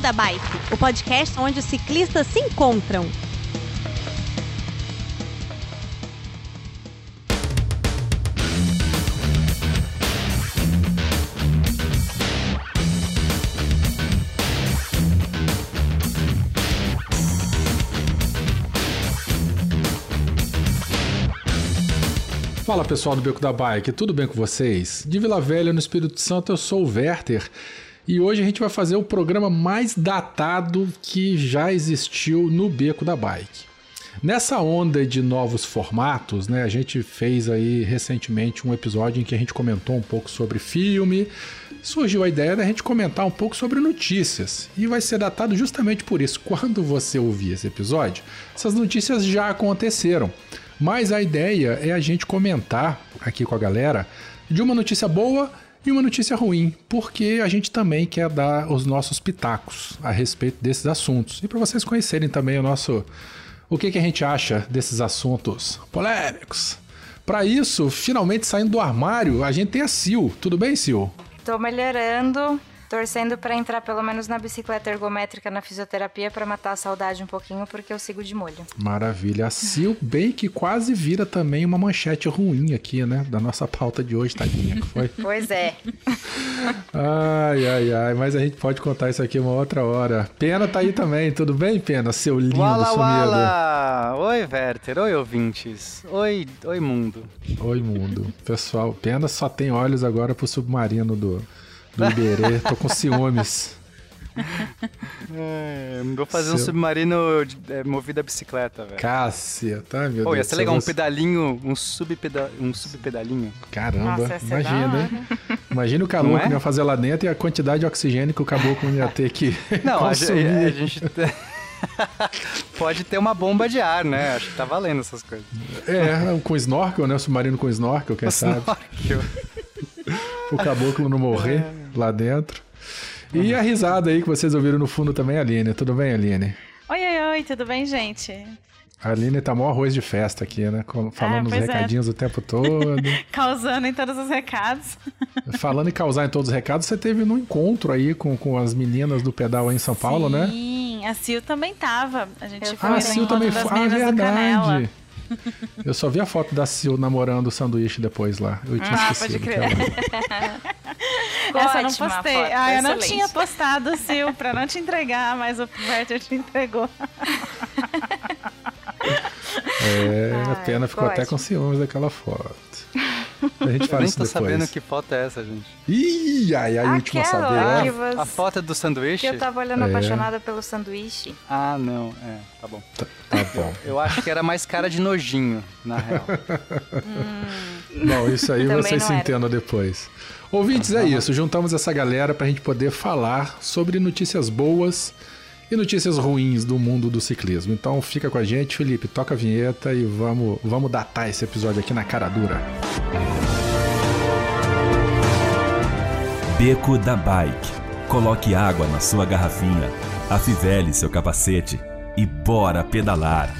Beco da Bike, o podcast onde os ciclistas se encontram. Fala pessoal do Beco da Bike, tudo bem com vocês? De Vila Velha, no Espírito Santo, eu sou o Werther e hoje a gente vai fazer o programa mais datado que já existiu no Beco da Bike. Nessa onda de novos formatos, né, a gente fez aí recentemente um episódio em que a gente comentou um pouco sobre filme, surgiu a ideia da gente comentar um pouco sobre notícias. E vai ser datado justamente por isso. Quando você ouvir esse episódio, essas notícias já aconteceram. Mas a ideia é a gente comentar aqui com a galera de uma notícia boa e uma notícia ruim, porque a gente também quer dar os nossos pitacos a respeito desses assuntos. E para vocês conhecerem também o nosso o que, que a gente acha desses assuntos polêmicos. Para isso, finalmente saindo do armário, a gente tem a Sil. Tudo bem, Sil? Tô melhorando. Torcendo para entrar pelo menos na bicicleta ergométrica na fisioterapia para matar a saudade um pouquinho, porque eu sigo de molho. Maravilha. A Sil bem que quase vira também uma manchete ruim aqui, né? Da nossa pauta de hoje, tadinha, que foi? Pois é. ai, ai, ai. Mas a gente pode contar isso aqui uma outra hora. Pena tá aí também. Tudo bem, Pena? Seu lindo wala, sumido. Wala. Oi, Werther. Oi, ouvintes. Oi, oi, mundo. Oi, mundo. Pessoal, Pena só tem olhos agora pro submarino do do Iberê. Tô com ciúmes. É, vou fazer Seu... um submarino é, movido a bicicleta, velho. Cássia, tá, meu Pô, Deus. ia ser legal, um pedalinho, um, subpeda um subpedalinho. Caramba, Nossa, imagina, hein? Imagina o calor é? que ia fazer lá dentro e a quantidade de oxigênio que o caboclo ia ter que Não, consumir. A, a gente... Pode ter uma bomba de ar, né? Acho que tá valendo essas coisas. É, com snorkel, né? O submarino com snorkel, quem o sabe. Snorkel. o caboclo não morrer é. lá dentro. E a risada aí que vocês ouviram no fundo também, Aline. Tudo bem, Aline? Oi, oi, oi, tudo bem, gente? A Aline tá mó arroz de festa aqui, né? Falando é, os recadinhos é. o tempo todo. Causando em todos os recados. Falando em causar em todos os recados, você teve um encontro aí com, com as meninas do pedal aí em São Sim? Paulo, né? Sim, a Sil também tava. A gente foi ah, no a Sil também foi. Ah, verdade. Eu só vi a foto da Sil namorando o sanduíche depois lá. Eu tinha ah, esquecido. Pode crer. Essa eu não postei. Foto, ah, eu não tinha postado, Sil, pra não te entregar, mas o Werther te entregou. É, Ai, a pena ficou até com ciúmes daquela foto. A gente fala eu nem isso tô depois. sabendo que foto é essa, gente. Ih, ai, a última saber. Você... A foto é do sanduíche? Que eu tava olhando é. apaixonada pelo sanduíche. Ah, não. É, tá bom. Tá, tá bom. Eu, eu, acho que era mais cara de nojinho, na real. hum. Bom, isso aí vocês se entendam depois. Ouvintes, é isso. Juntamos essa galera pra gente poder falar sobre notícias boas e notícias ruins do mundo do ciclismo. Então fica com a gente, Felipe, toca a vinheta e vamos, vamos datar esse episódio aqui na cara dura. Beco da Bike. Coloque água na sua garrafinha, afivele seu capacete e bora pedalar.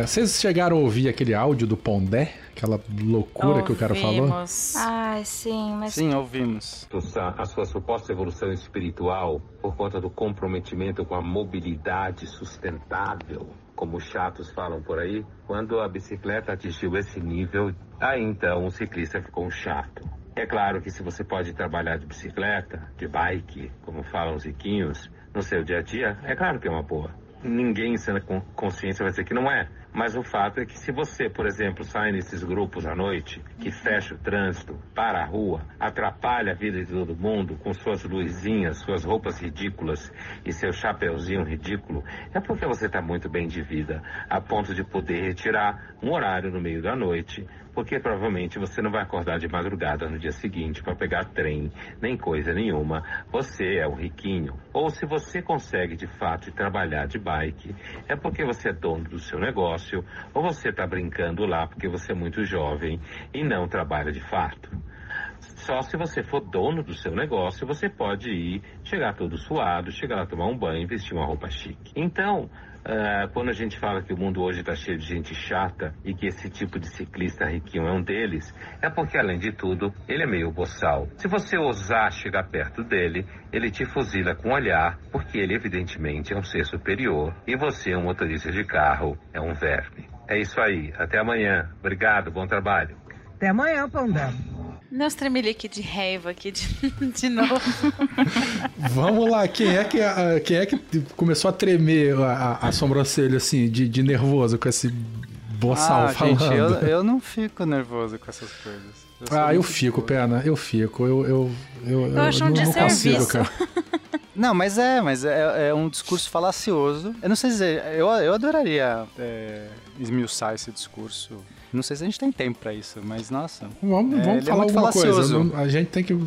É, vocês chegaram a ouvir aquele áudio do Pondé? Aquela loucura ouvimos. que o cara falou? Ai, sim, mas. Sim, ouvimos. A sua suposta evolução espiritual por conta do comprometimento com a mobilidade sustentável, como os chatos falam por aí, quando a bicicleta atingiu esse nível, aí então o ciclista ficou um chato. É claro que se você pode trabalhar de bicicleta, de bike, como falam os riquinhos, no seu dia a dia, é claro que é uma boa ninguém sendo com consciência vai dizer que não é. Mas o fato é que se você, por exemplo, sai nesses grupos à noite, que fecha o trânsito, para a rua, atrapalha a vida de todo mundo com suas luzinhas, suas roupas ridículas e seu chapeuzinho ridículo, é porque você está muito bem de vida, a ponto de poder retirar um horário no meio da noite porque provavelmente você não vai acordar de madrugada no dia seguinte para pegar trem, nem coisa nenhuma. Você é um riquinho. Ou se você consegue de fato trabalhar de bike, é porque você é dono do seu negócio ou você está brincando lá porque você é muito jovem e não trabalha de fato. Só se você for dono do seu negócio, você pode ir, chegar todo suado, chegar lá tomar um banho, vestir uma roupa chique. Então, Uh, quando a gente fala que o mundo hoje está cheio de gente chata e que esse tipo de ciclista riquinho é um deles, é porque, além de tudo, ele é meio boçal. Se você ousar chegar perto dele, ele te fuzila com o olhar, porque ele, evidentemente, é um ser superior e você, um motorista de carro, é um verme. É isso aí. Até amanhã. Obrigado. Bom trabalho. Até amanhã, Panda. Meus tremelique de raiva aqui de, de novo. Vamos lá, quem é que, quem é que começou a tremer a, a sobrancelha assim, de, de nervoso com esse boçal ah, falando? Gente, eu, eu não fico nervoso com essas coisas. Eu ah, eu fico, pena, eu fico. Eu, eu, eu, eu, eu acho um não, não consigo, cara. Não, mas é, mas é, é, um discurso falacioso. Eu não sei dizer, eu, eu adoraria é, esmiuçar esse discurso não sei se a gente tem tempo para isso, mas nossa. Vamos, é, vamos é falar é alguma falacioso. coisa. A gente tem que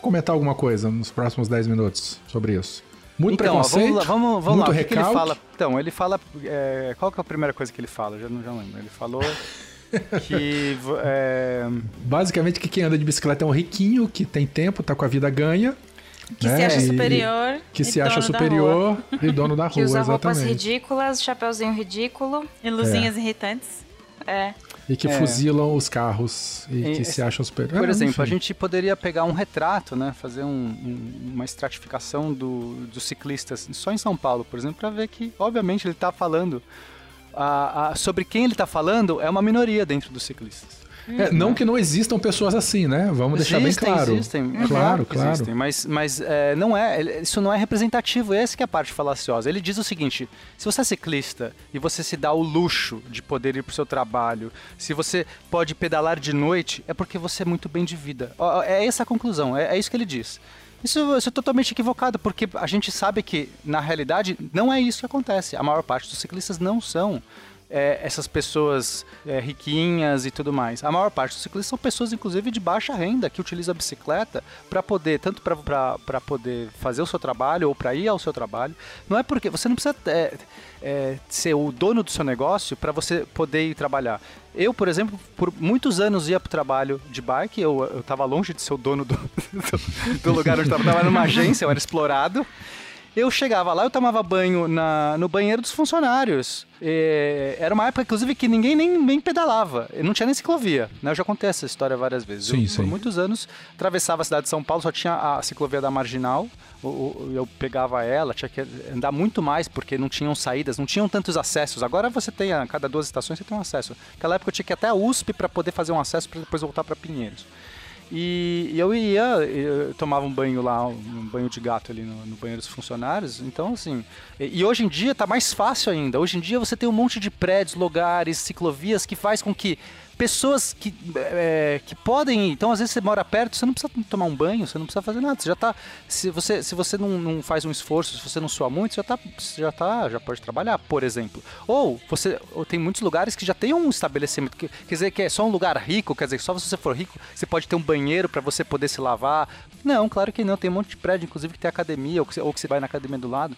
comentar alguma coisa nos próximos 10 minutos sobre isso. Muito então, preconceito, ó, vamos lá, vamos, vamos muito lá. O que, que, ele fala? Então, ele fala. É, qual que é a primeira coisa que ele fala? Já não já lembro. Ele falou. que. É... Basicamente, que quem anda de bicicleta é um riquinho, que tem tempo, tá com a vida ganha. Que né? se acha superior. Que se acha superior e dono da rua. Que usa exatamente. roupas ridículas, chapeuzinho ridículo. E luzinhas é. irritantes. É. E que é. fuzilam os carros e, e que se acham super. Por ah, exemplo, enfim. a gente poderia pegar um retrato, né? Fazer um, um, uma estratificação do, dos ciclistas só em São Paulo, por exemplo, para ver que, obviamente, ele está falando. A, a, sobre quem ele está falando é uma minoria dentro dos ciclistas. É, não que não existam pessoas assim, né? Vamos existem, deixar bem claro. Existem, claro, claro. Existem, mas, mas é, não é, isso não é representativo, essa é a parte falaciosa. Ele diz o seguinte: se você é ciclista e você se dá o luxo de poder ir para o seu trabalho, se você pode pedalar de noite, é porque você é muito bem de vida. É essa a conclusão, é, é isso que ele diz. Isso, isso, é totalmente equivocado, porque a gente sabe que, na realidade, não é isso que acontece. A maior parte dos ciclistas não são é, essas pessoas é, riquinhas e tudo mais. A maior parte dos ciclistas são pessoas, inclusive, de baixa renda, que utilizam a bicicleta para poder, tanto para poder fazer o seu trabalho ou para ir ao seu trabalho. Não é porque você não precisa é, é ser o dono do seu negócio para você poder ir trabalhar. Eu, por exemplo, por muitos anos ia para o trabalho de bike, eu estava longe de ser o dono do, do, do lugar onde eu estava, numa agência, eu era explorado. Eu chegava lá, eu tomava banho na, no banheiro dos funcionários. E era uma época, inclusive, que ninguém nem, nem pedalava. Não tinha nem ciclovia. Né? Eu já contei essa história várias vezes. Sim, eu, sim. Por muitos anos, atravessava a cidade de São Paulo, só tinha a ciclovia da Marginal. Eu pegava ela, tinha que andar muito mais, porque não tinham saídas, não tinham tantos acessos. Agora você tem, a cada duas estações, você tem um acesso. Naquela época eu tinha que ir até a USP para poder fazer um acesso para depois voltar para Pinheiros. E, e eu ia, eu tomava um banho lá, um banho de gato ali no, no banheiro dos funcionários. Então, assim. E, e, hoje em dia tá mais fácil ainda. Hoje em dia você tem um monte de prédios, lugares, ciclovias que faz com que pessoas que, é, que podem. Então, às vezes você mora perto, você não precisa tomar um banho, você não precisa fazer nada. Você já tá. Se você, se você não, não faz um esforço, se você não sua muito, você já tá, você já tá, já pode trabalhar, por exemplo. Ou você ou tem muitos lugares que já tem um estabelecimento, que, quer dizer que é só um lugar rico, quer dizer que só se você for rico, você pode ter um banheiro para você poder se lavar. Não, claro que não. Tem um monte de prédio, inclusive, que tem academia, ou que, ou que você vai na academia do lado.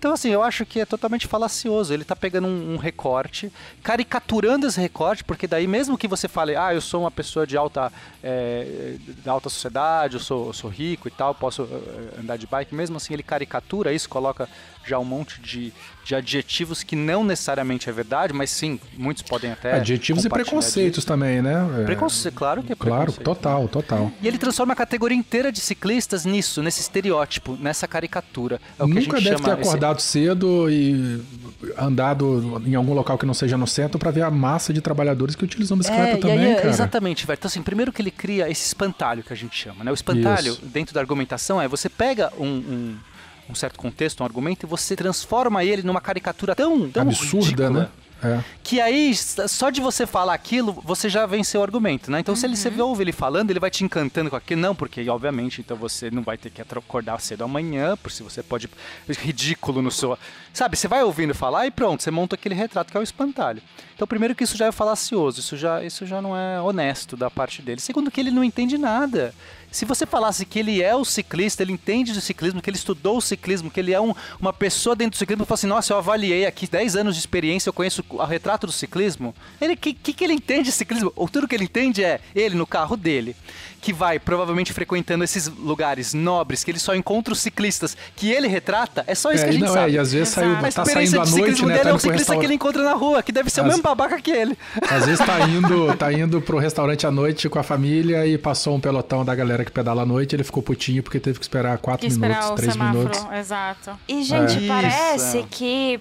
Então, assim, eu acho que é totalmente falacioso. Ele tá pegando um, um, recorte, caricaturando esse recorte, porque daí, mesmo que você fale, ah, eu sou uma pessoa de alta, é, da alta sociedade, eu sou, eu sou rico e tal, posso uh, andar de bike, mesmo assim ele caricatura isso, coloca já um monte de, de adjetivos que não necessariamente é verdade, mas sim, muitos podem até. Adjetivos e preconceitos também, né? É... Preconce... Claro que é Claro, total, total. E ele transforma a categoria inteira de ciclistas nisso, nesse estereótipo, nessa caricatura. É o Nunca que a gente deve ter acordado esse... cedo e andado em algum local que não seja no centro para ver a massa de trabalhadores que utilizam bicicleta é, também, aí, cara. Exatamente, velho. Então, assim, primeiro que ele cria esse espantalho que a gente chama, né? O espantalho, Isso. dentro da argumentação, é você pega um, um um certo contexto, um argumento, e você transforma ele numa caricatura tão, tão absurda, ridícula, né? É. Que aí, só de você falar aquilo, você já venceu o argumento, né? Então, uhum. se ele, você uhum. ouve ele falando, ele vai te encantando com aquilo. Não, porque, obviamente, então você não vai ter que acordar cedo amanhã, por se você pode. Ridículo no seu. Sabe, você vai ouvindo falar e pronto, você monta aquele retrato que é o espantalho. Então, primeiro que isso já é falacioso, isso já, isso já não é honesto da parte dele. Segundo que ele não entende nada. Se você falasse que ele é o ciclista, ele entende do ciclismo, que ele estudou o ciclismo, que ele é um, uma pessoa dentro do ciclismo, fala assim, nossa, eu avaliei aqui 10 anos de experiência, eu conheço o retrato do ciclismo. Ele, que, que, que ele entende de ciclismo? Ou tudo que ele entende é ele no carro dele que vai provavelmente frequentando esses lugares nobres que ele só encontra os ciclistas que ele retrata, é só isso é, que a gente não, sabe. É, e às vezes saiu, tá saindo à noite, né? Dele tá é o ciclista que ele encontra na rua, que deve ser As... o mesmo babaca que ele. Às vezes tá indo, tá indo pro restaurante à noite com a família e passou um pelotão da galera que pedala à noite, ele ficou putinho porque teve que esperar 4 minutos, 3 minutos. Exato. E, gente, é. parece Isso. que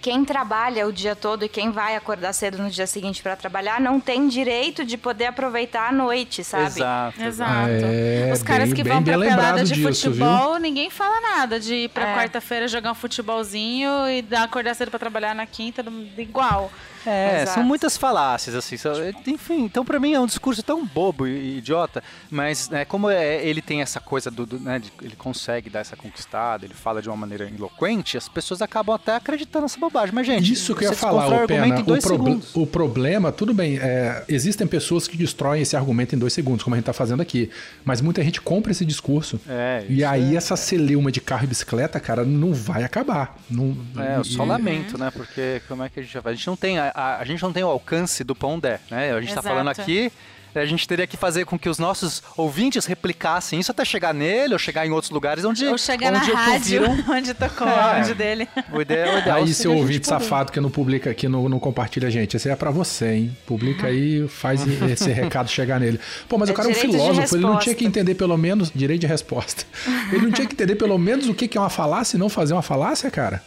quem trabalha o dia todo e quem vai acordar cedo no dia seguinte para trabalhar não tem direito de poder aproveitar a noite, sabe? Exato. Exato. É, Os caras bem, que vão pra pelada de disso, futebol, viu? ninguém fala nada de ir pra é. quarta-feira jogar um futebolzinho e dar acordar cedo para trabalhar na quinta, igual. É, Exato. são muitas falácias, assim. enfim, então para mim é um discurso tão bobo e idiota, mas né, como é, ele tem essa coisa do, do né, de, ele consegue dar essa conquistada, ele fala de uma maneira eloquente, as pessoas acabam até acreditando nessa bobagem. Mas, gente, isso que eu ia falar, o, Pena, o, o, problema, tudo bem, é, existem pessoas que destroem esse argumento em dois segundos, como a gente tá fazendo aqui, mas muita gente compra esse discurso. É, e aí é, essa celeuma de carro e bicicleta, cara, não vai acabar. Não, é, eu só e... lamento, né? Porque como é que a gente vai? A gente não tem a, a, a, gente não tem o alcance do Pondé, né? A gente está falando aqui a gente teria que fazer com que os nossos ouvintes replicassem isso até chegar nele ou chegar em outros lugares onde ou chegar onde na rádio onde tocou é. onde dele. O ideal, o ideal aí seu ouvinte safado que não publica aqui não, não compartilha gente esse é para você hein? Publica aí faz esse recado chegar nele. Pô mas é o cara é um filósofo ele não tinha que entender pelo menos direito de resposta. Ele não tinha que entender pelo menos o que é uma falácia e não fazer uma falácia cara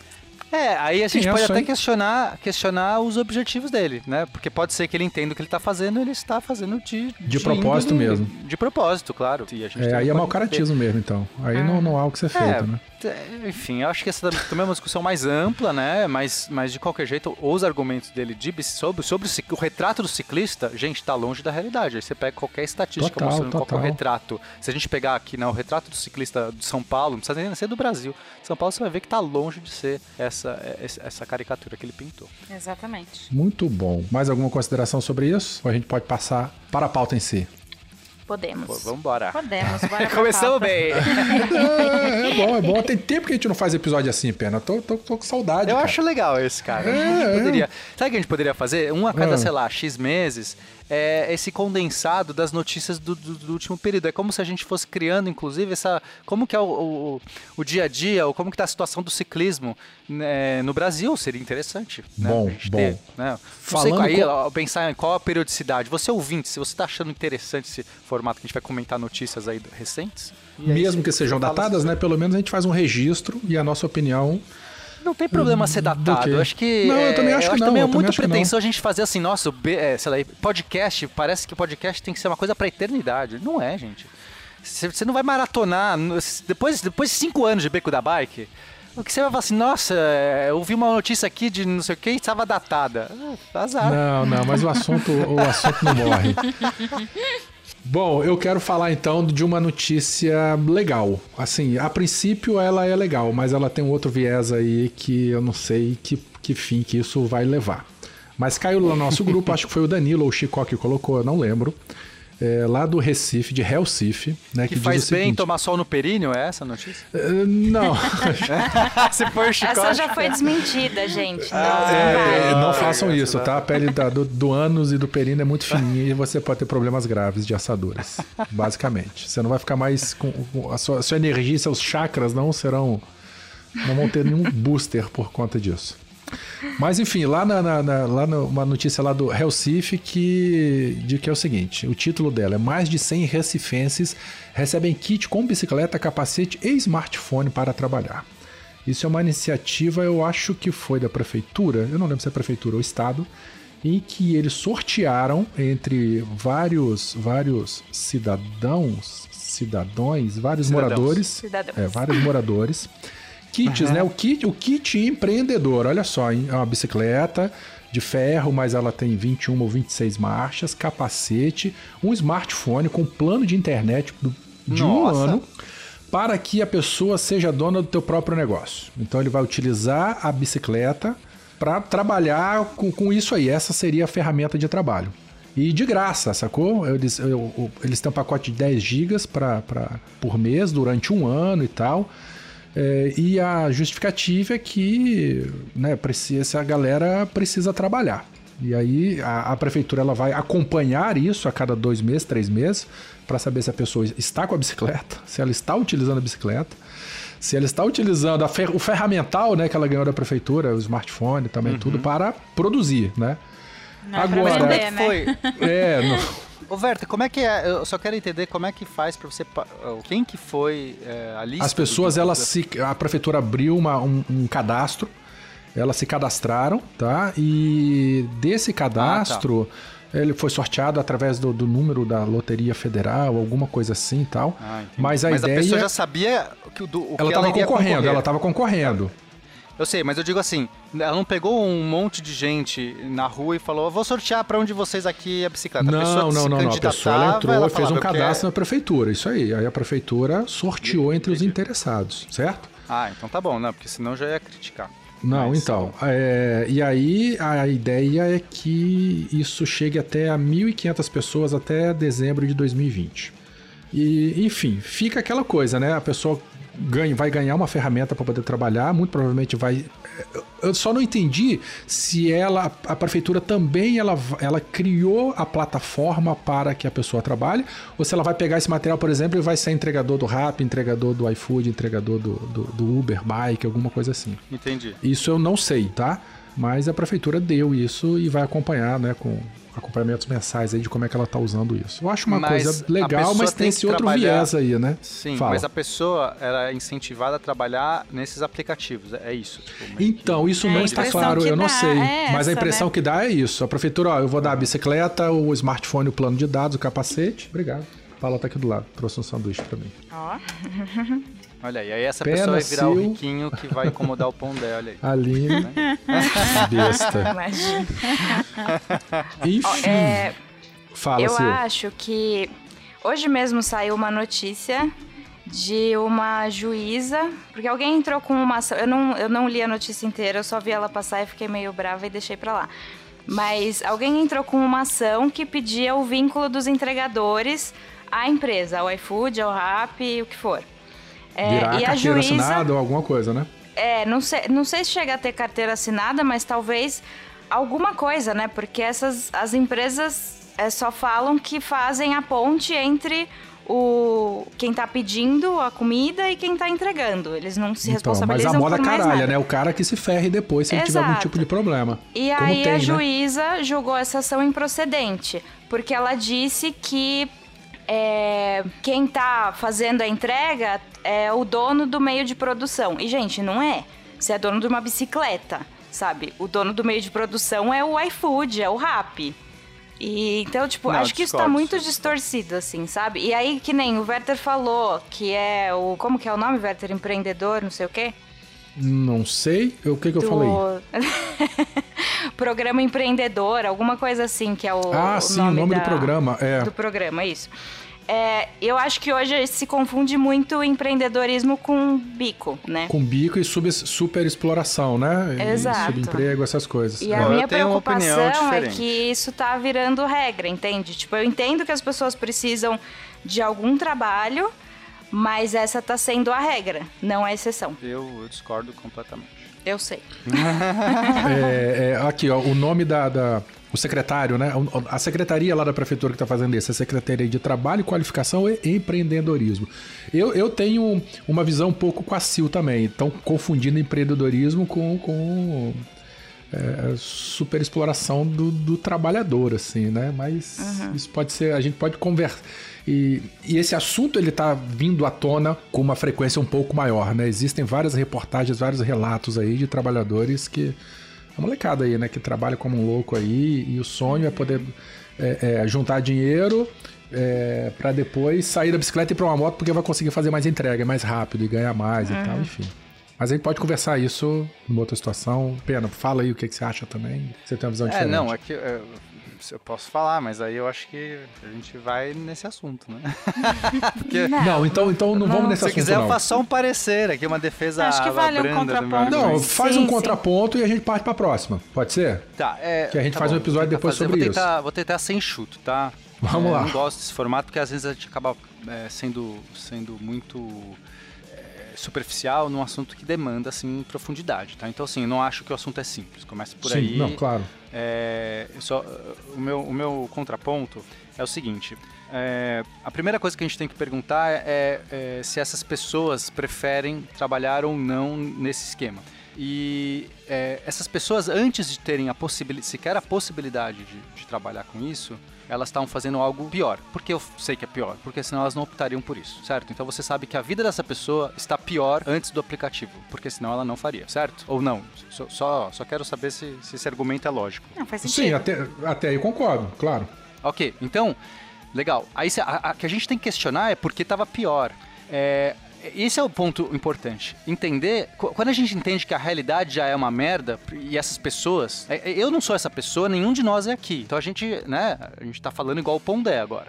é, aí a gente pode até questionar, questionar os objetivos dele, né? Porque pode ser que ele entenda o que ele está fazendo, ele está fazendo de... De, de propósito mesmo. De propósito, claro. é, aí é mau caratismo mesmo, então. Aí ah. não, não há o que ser feito, é, né? É, enfim, eu acho que essa também é uma discussão mais ampla, né? Mas, mas de qualquer jeito, os argumentos dele de, sobre, sobre o, o, retrato do ciclista, gente, está longe da realidade. Aí você pega qualquer estatística total, mostrando total. qual é o retrato. Se a gente pegar aqui, né, o retrato do ciclista de São Paulo, não precisa nem ser do Brasil. São Paulo você vai ver que está longe de ser essa, essa caricatura que ele pintou. Exatamente. Muito bom. Mais alguma consideração sobre isso? Ou a gente pode passar para a pauta em si? Podemos. Pô, vamos embora. Podemos, bora Começamos bem. é, é, bom, é bom. Tem tempo que a gente não faz episódio assim, Pena. Tô, tô, tô com saudade. Eu cara. acho legal esse, cara. É, poderia... Sabe o que a gente poderia fazer? Um a cada, é. sei lá, X meses, é, esse condensado das notícias do, do, do, último período. É como se a gente fosse criando, inclusive, essa. Como que é o, o, o dia a dia, ou como que está a situação do ciclismo né, no Brasil. Seria interessante. Né, bom, bom. Ter, né? Falando sei, aí, com... pensar em qual a periodicidade. Você ouvinte, se você está achando interessante esse formato que a gente vai comentar notícias aí recentes. Mesmo que sejam datadas, né? Pelo menos a gente faz um registro e a nossa opinião não tem problema ser datado. Eu acho que. Não, eu também acho eu que não. Também é muita pretensão a gente fazer assim, nossa, é, sei lá, podcast, parece que podcast tem que ser uma coisa pra eternidade. Não é, gente. Você não vai maratonar. Depois, depois de cinco anos de Beco da Bike, o que você vai falar assim, nossa, é, eu vi uma notícia aqui de não sei o que e estava datada. Azar. Não, não, mas o assunto, o assunto não morre. Bom, eu quero falar então de uma notícia legal. Assim, a princípio ela é legal, mas ela tem um outro viés aí que eu não sei que, que fim que isso vai levar. Mas caiu no nosso grupo, acho que foi o Danilo ou o Chico que colocou, eu não lembro é, lá do Recife, de Recife, né? Que, que faz bem seguinte, tomar sol no períneo, é essa a notícia? Uh, não. Se for chicote... Essa já foi desmentida, gente. Ah, não, é, não façam isso, tá? A pele da, do, do ânus e do períneo é muito fininha e você pode ter problemas graves de assaduras, basicamente. Você não vai ficar mais com, com a, sua, a sua energia, seus chakras não serão... Não vão ter nenhum booster por conta disso. Mas enfim, lá na, na, na lá uma notícia lá do Recife que de que é o seguinte, o título dela é mais de 100 recifenses recebem kit com bicicleta, capacete e smartphone para trabalhar. Isso é uma iniciativa, eu acho que foi da prefeitura, eu não lembro se é prefeitura ou estado, em que eles sortearam entre vários vários cidadãos, cidadãos, vários cidadãos. moradores, cidadãos. É, vários moradores kits, uhum. né? O kit, o kit empreendedor, olha só, hein? É uma bicicleta de ferro, mas ela tem 21 ou 26 marchas, capacete, um smartphone com plano de internet de Nossa. um ano para que a pessoa seja dona do teu próprio negócio. Então ele vai utilizar a bicicleta para trabalhar com, com isso aí. Essa seria a ferramenta de trabalho. E de graça, sacou? Eles, eu, eu, eles têm um pacote de 10 gigas pra, pra, por mês durante um ano e tal. É, e a justificativa é que né, precisa, a galera precisa trabalhar. E aí a, a, prefeitura ela vai acompanhar isso a cada dois meses, três meses, para saber se a pessoa está com a bicicleta, se ela está utilizando a bicicleta, se ela está utilizando fer o ferramental né, que ela ganhou da prefeitura, o smartphone também, uhum. tudo para produzir, né? Não, Agora, como é que foi? É, no... Ô, Verta, como é que é? Eu só quero entender como é que faz para você. Quem que foi é, a lista? As pessoas, elas se. A prefeitura abriu uma, um, um cadastro elas se cadastraram, tá? E desse cadastro, ah, tá. ele foi sorteado através do, do, número da Loteria Federal, alguma coisa assim e tal. Ah, mas a mas ideia... a pessoa já sabia que, do, o ela estava concorrendo, ela estava concorrendo. Eu sei, mas eu digo assim, ela não pegou um monte de gente na rua e falou, vou sortear para onde vocês aqui a bicicleta. Não, a não, não, não. A pessoa ela entrou ela e fez um cadastro na prefeitura, isso aí. Aí a prefeitura sorteou entre os interessados, certo? Ah, então tá bom, né? Porque senão já ia criticar. Não, Mas, então. É, e aí a ideia é que isso chegue até a 1.500 pessoas até dezembro de 2020. E, enfim, fica aquela coisa, né? A pessoa ganha, vai ganhar uma ferramenta para poder trabalhar, muito provavelmente vai. Eu só não entendi se ela, a prefeitura também ela, ela criou a plataforma para que a pessoa trabalhe, ou se ela vai pegar esse material, por exemplo, e vai ser entregador do Rap, entregador do iFood, entregador do, do, do Uber, Bike, alguma coisa assim. Entendi. Isso eu não sei, tá? Mas a prefeitura deu isso e vai acompanhar, né, com, acompanhamentos mensais aí de como é que ela tá usando isso. Eu acho uma mas coisa legal, mas tem, tem esse outro viés aí, né? Sim, Fala. mas a pessoa era incentivada a trabalhar nesses aplicativos, é isso. Tipo, então, isso é, não está claro, eu não sei. É mas essa, a impressão né? que dá é isso. A prefeitura, ó, eu vou dar a bicicleta, o smartphone, o plano de dados, o capacete. Obrigado. Paula tá aqui do lado, trouxe um sanduíche para mim. Ó. Olha aí, aí essa Pena, pessoa vai virar o riquinho que vai incomodar o pão dela. Olha aí. Aline. Né? Besta. Imagina. Enfim. É, Fala, Eu Sil. acho que hoje mesmo saiu uma notícia de uma juíza, porque alguém entrou com uma ação. Eu não, eu não li a notícia inteira, eu só vi ela passar e fiquei meio brava e deixei pra lá. Mas alguém entrou com uma ação que pedia o vínculo dos entregadores à empresa, ao iFood, ao Rappi, o que for. É, Virar e a carteira juíza, assinada ou alguma coisa, né? É, não sei, não sei se chega a ter carteira assinada, mas talvez alguma coisa, né? Porque essas as empresas é, só falam que fazem a ponte entre o quem tá pedindo a comida e quem tá entregando. Eles não se então, responsabilizam mas a moda caralha, né? O cara que se ferre depois se Exato. ele tiver algum tipo de problema. E aí tem, a né? juíza julgou essa ação improcedente, porque ela disse que é, quem tá fazendo a entrega é o dono do meio de produção. E, gente, não é. Você é dono de uma bicicleta, sabe? O dono do meio de produção é o iFood, é o Rap. E, então, tipo, não, acho que isso tá muito distorcido, assim, sabe? E aí, que nem o Werther falou, que é o. Como que é o nome, Werther? Empreendedor, não sei o quê? Não sei. O que, que eu falei? programa empreendedor, alguma coisa assim, que é o. Ah, o sim, nome o nome da, do programa. É. Do programa, isso. É, eu acho que hoje se confunde muito empreendedorismo com bico, né? Com bico e sub, super exploração, né? Exato. E subemprego, essas coisas. E a minha preocupação é que isso tá virando regra, entende? Tipo, eu entendo que as pessoas precisam de algum trabalho, mas essa tá sendo a regra, não a exceção. Eu, eu discordo completamente. Eu sei. é, é, aqui, ó, o nome da, da o secretário, né? A secretaria lá da prefeitura que está fazendo isso, a Secretaria de Trabalho, Qualificação e Empreendedorismo. Eu, eu tenho uma visão um pouco com a CIL também, estão confundindo empreendedorismo com, com é, superexploração do, do trabalhador, assim, né? Mas uhum. isso pode ser, a gente pode conversar. E, e, esse assunto ele está vindo à tona com uma frequência um pouco maior, né? Existem várias reportagens, vários relatos aí de trabalhadores que a molecada aí, né, que trabalha como um louco aí e o sonho é poder é, é, juntar dinheiro é, para depois sair da bicicleta e ir para uma moto porque vai conseguir fazer mais entrega, mais rápido e ganhar mais e tal, uhum. enfim. Mas a gente pode conversar isso numa outra situação. Pena, fala aí o que, que você acha também. Você tem uma visão é, diferente. É, não, é que é, eu posso falar, mas aí eu acho que a gente vai nesse assunto, né? Porque, não, então, então não, não vamos nesse se assunto. Se quiser, não. eu faço só um parecer aqui, uma defesa. Acho que vale um contraponto. Não, faz sim, um contraponto sim. e a gente parte pra próxima. Pode ser? Tá, é. Que a gente tá faz bom, um episódio depois fazer, sobre vou tentar, isso. Vou tentar sem chuto, tá? Vamos é, lá. Eu não gosto desse formato porque às vezes a gente acaba é, sendo, sendo muito superficial num assunto que demanda assim profundidade, tá? Então assim, não acho que o assunto é simples. Começa por Sim, aí. Não, claro. É, só, o, meu, o meu contraponto é o seguinte: é, a primeira coisa que a gente tem que perguntar é, é, se essas pessoas preferem trabalhar ou não nesse esquema. E é, essas pessoas, antes de terem a possibilidade, sequer a possibilidade de, de trabalhar com isso, elas estavam fazendo algo pior. Por que eu sei que é pior? Porque senão elas não optariam por isso, certo? Então você sabe que a vida dessa pessoa está pior antes do aplicativo, porque senão ela não faria, certo? Ou não? Só, só, só quero saber se, se, esse argumento é lógico. Não, faz sentido. Sim, até, até aí concordo, claro. Ok, então, legal. Aí a, a que a gente tem que questionar é por que estava pior. É, esse é o ponto importante. Entender. Quando a gente entende que a realidade já é uma merda e essas pessoas. É, é, eu não sou essa pessoa, nenhum de nós é aqui. Então a gente, né? A gente tá falando igual o Pondé agora.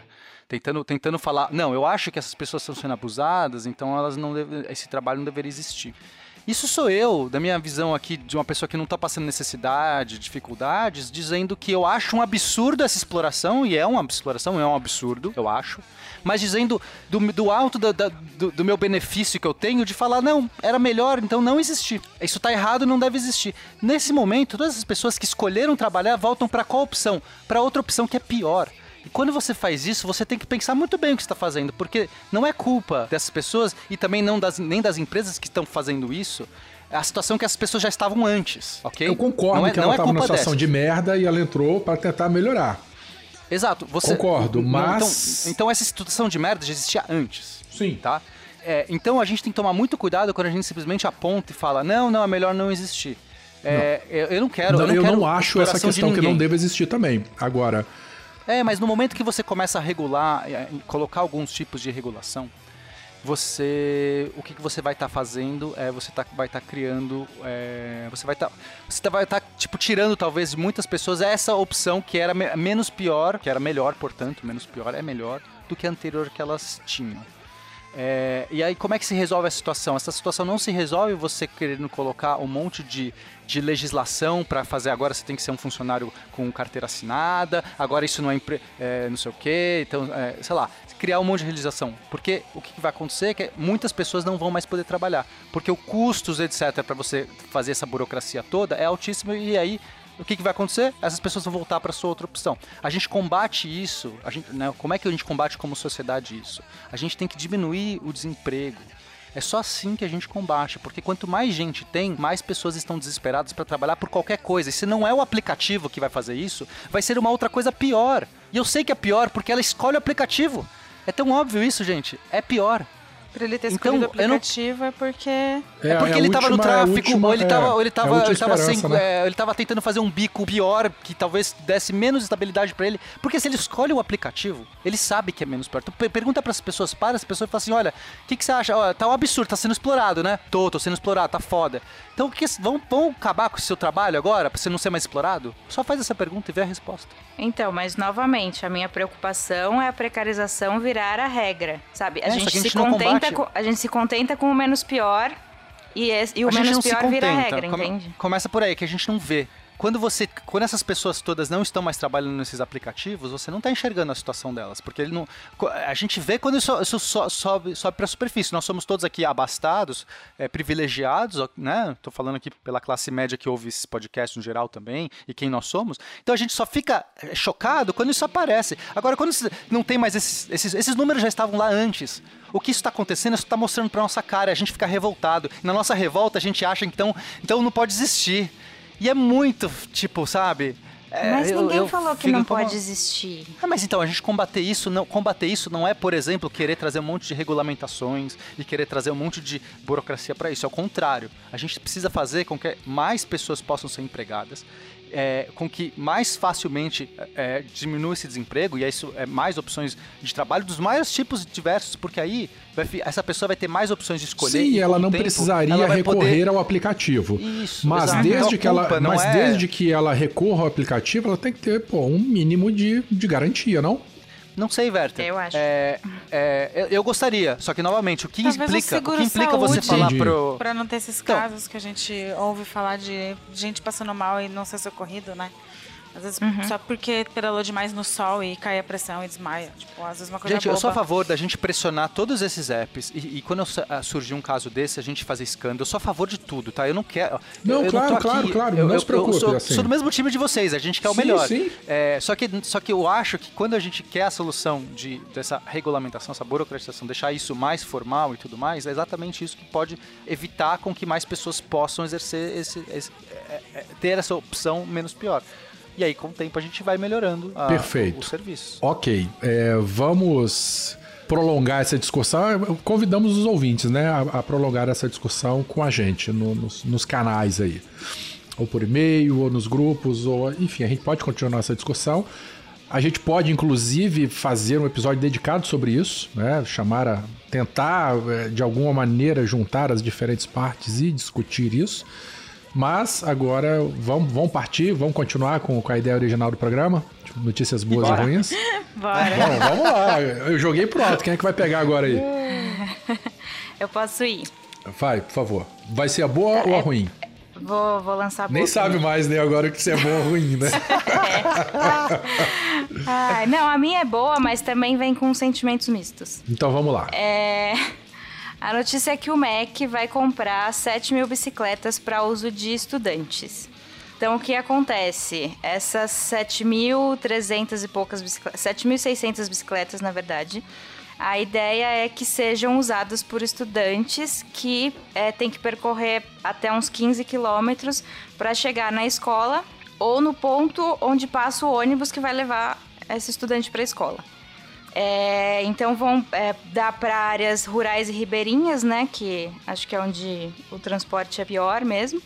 Tentando, tentando falar, não, eu acho que essas pessoas estão sendo abusadas, então elas não deve, esse trabalho não deveria existir. Isso sou eu, da minha visão aqui, de uma pessoa que não está passando necessidade, dificuldades, dizendo que eu acho um absurdo essa exploração, e é uma exploração, é um absurdo, eu acho mas dizendo do, do alto da, da, do, do, meu benefício que eu tenho de falar, não, era melhor, então não existir. Isso está errado, não deve existir. Nesse momento, todas as pessoas que escolheram trabalhar voltam para qual opção? Para outra opção que é pior. E quando você faz isso, você tem que pensar muito bem o que está fazendo, porque não é culpa dessas pessoas e também não das, nem das empresas que estão fazendo isso. A situação que as pessoas já estavam antes, ok? Eu concordo é, que ela estava é numa situação dessa. de merda e ela entrou para tentar melhorar. Exato. Você, Concordo, mas. Então, então, essa situação de merda já existia antes. Sim. Tá? É, então a gente tem que tomar muito cuidado quando a gente simplesmente aponta e fala: não, não, é melhor não existir. É, não. Eu, eu, não quero. Não, eu não, eu não acho essa questão que não deve existir também. Agora. É, mas no momento que você começa a regular, colocar alguns tipos de regulação, você o que, que você vai estar tá fazendo é você tá, vai estar tá criando é, você vai estar tá, você tá, vai estar tá, tipo tirando talvez de muitas pessoas essa opção que era me menos pior que era melhor portanto menos pior é melhor do que a anterior que elas tinham é, e aí, como é que se resolve a situação? Essa situação não se resolve você querendo colocar um monte de, de legislação para fazer agora você tem que ser um funcionário com carteira assinada, agora isso não é, é não sei o quê, então, é, sei lá, criar um monte de legislação. Porque o que vai acontecer é que muitas pessoas não vão mais poder trabalhar. Porque o custos, etc., para você fazer essa burocracia toda é altíssimo e aí o que, que vai acontecer? Essas pessoas vão voltar para sua outra opção. A gente combate isso, a gente, né, como é que a gente combate como sociedade isso? A gente tem que diminuir o desemprego. É só assim que a gente combate, porque quanto mais gente tem, mais pessoas estão desesperadas para trabalhar por qualquer coisa. E se não é o aplicativo que vai fazer isso, vai ser uma outra coisa pior. E eu sei que é pior porque ela escolhe o aplicativo. É tão óbvio isso, gente. É pior. Pra ele ter então, escolhido então, o aplicativo não... é porque. É, é porque é ele tava no tráfico, última, ou ele tava, é, ele tava, é ele, tava sem, né? ele tava tentando fazer um bico pior, que talvez desse menos estabilidade para ele. Porque se ele escolhe o aplicativo, ele sabe que é menos pior. Então pergunta para as pessoas, para as pessoas e fala assim: olha, o que, que você acha? Ó, tá um absurdo, tá sendo explorado, né? Tô, tô sendo explorado, tá foda. Então que, vão, vão acabar com o seu trabalho agora, pra você não ser mais explorado? Só faz essa pergunta e vê a resposta. Então, mas novamente, a minha preocupação é a precarização virar a regra, sabe? A, é, gente, a gente, se contenta com, a gente se contenta com o menos pior e, e o menos pior vira a regra, Come, entende? Começa por aí, que a gente não vê quando você quando essas pessoas todas não estão mais trabalhando nesses aplicativos você não está enxergando a situação delas porque ele não a gente vê quando isso, isso sobe sobe para a superfície. Nós somos todos aqui abastados é, privilegiados né? Estou falando aqui pela classe média que ouve esse podcast no geral também e quem nós somos. Então a gente só fica é, chocado quando isso aparece. Agora quando não tem mais esses esses, esses números já estavam lá antes. O que isso está acontecendo, isso está mostrando para nossa cara, a gente fica revoltado. Na nossa revolta a gente acha então, então não pode existir. E é muito, tipo, sabe? É, mas ninguém eu, eu falou que não pode existir. Ah, mas então, a gente combater isso, não, combater isso não é, por exemplo, querer trazer um monte de regulamentações e querer trazer um monte de burocracia para isso. É o contrário. A gente precisa fazer com que mais pessoas possam ser empregadas é, com que mais facilmente é, diminua esse desemprego e isso é mais opções de trabalho dos mais tipos diversos, porque aí vai, essa pessoa vai ter mais opções de escolher. Sim, ela não tempo, precisaria ela recorrer poder... ao aplicativo. Isso, mas exato. desde então, que ela, mas é... desde que ela recorra ao aplicativo, ela tem que ter pô, um mínimo de, de garantia, não? Não sei, Werther. Eu acho. É, é, eu, eu, gostaria, só que novamente, o que Talvez implica, o, o que implica você falar pro. Pra não ter esses então, casos que a gente ouve falar de gente passando mal e não ser socorrido, né? Às vezes uhum. só porque pedalou demais no sol e cai a pressão e desmaia. Tipo, às vezes uma coisa Gente, boba. eu sou a favor da gente pressionar todos esses apps. E, e quando ah, surgir um caso desse, a gente fazer escândalo. Eu sou a favor de tudo, tá? Eu não quero. Não, eu, claro, não claro, aqui, claro. Eu, não se preocupe. Eu sou, assim. sou, do mesmo time de vocês, a gente quer sim, o melhor. Sim. É, só, que, só que eu acho que quando a gente quer a solução de, dessa regulamentação, essa burocratização, deixar isso mais formal e tudo mais, é exatamente isso que pode evitar com que mais pessoas possam exercer esse, esse é, é, ter essa opção menos pior. E aí, com o tempo, a gente vai melhorando a, Perfeito. o serviço. Ok. É, vamos prolongar essa discussão. Convidamos os ouvintes né, a, a prolongar essa discussão com a gente no, nos, nos canais aí. Ou por e-mail, ou nos grupos, ou enfim, a gente pode continuar essa discussão. A gente pode, inclusive, fazer um episódio dedicado sobre isso, né? Chamar a. tentar, é, de alguma maneira, juntar as diferentes partes e discutir isso. Mas agora vamos, vamos partir, vamos continuar com, com a ideia original do programa? Tipo, notícias boas Bora. e ruins? Bora. Bom, vamos lá. Eu joguei pro alto. Quem é que vai pegar agora aí? Eu posso ir. Vai, por favor. Vai ser a boa é, ou a ruim? Vou, vou lançar a boa. Nem sabe mais, né, agora que se é boa ou ruim, né? é. Ai, não, a minha é boa, mas também vem com sentimentos mistos. Então vamos lá. É. A notícia é que o MEC vai comprar 7 mil bicicletas para uso de estudantes. Então, o que acontece? Essas 7.300 e poucas bicicletas, 7.600 bicicletas, na verdade, a ideia é que sejam usadas por estudantes que é, têm que percorrer até uns 15 quilômetros para chegar na escola ou no ponto onde passa o ônibus que vai levar esse estudante para a escola. É, então vão é, dar para áreas rurais e ribeirinhas, né? Que acho que é onde o transporte é pior mesmo.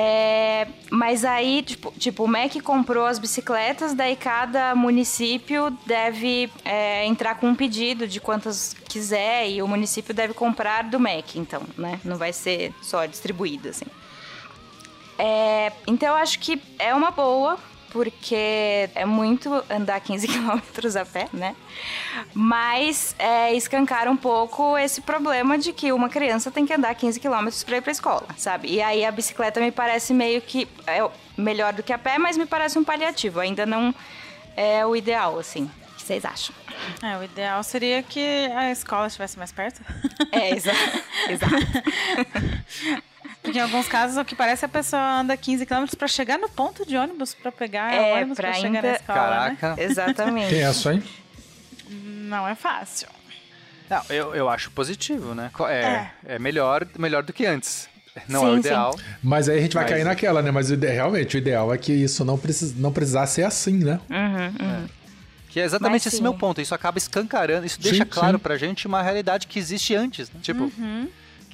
É, mas aí, tipo, tipo, o MEC comprou as bicicletas, daí cada município deve é, entrar com um pedido de quantas quiser e o município deve comprar do MEC, então, né? Não vai ser só distribuído, assim. É, então, eu acho que é uma boa, porque é muito andar 15 quilômetros a pé, né? Mas é, escancar um pouco esse problema de que uma criança tem que andar 15 quilômetros para ir para escola, sabe? E aí a bicicleta me parece meio que é melhor do que a pé, mas me parece um paliativo. Ainda não é o ideal, assim. O que vocês acham? É, o ideal seria que a escola estivesse mais perto. É, exato. exato. Porque em alguns casos, o que parece, a pessoa anda 15 km para chegar no ponto de ônibus para pegar é, o ônibus para chegar ainda... na escola. Né? Caraca. Né? Exatamente. Tem essa, hein? Não é fácil. Não, eu, eu acho positivo, né? É, é. é melhor, melhor do que antes. Não sim, é o ideal. Sim. Mas aí a gente vai Mas... cair naquela, né? Mas realmente o ideal é que isso não, precis, não precisasse ser assim, né? Uhum, uhum. É. Que é exatamente Mas, esse sim. meu ponto. Isso acaba escancarando, isso deixa claro pra gente uma realidade que existe antes. Né? Tipo, uhum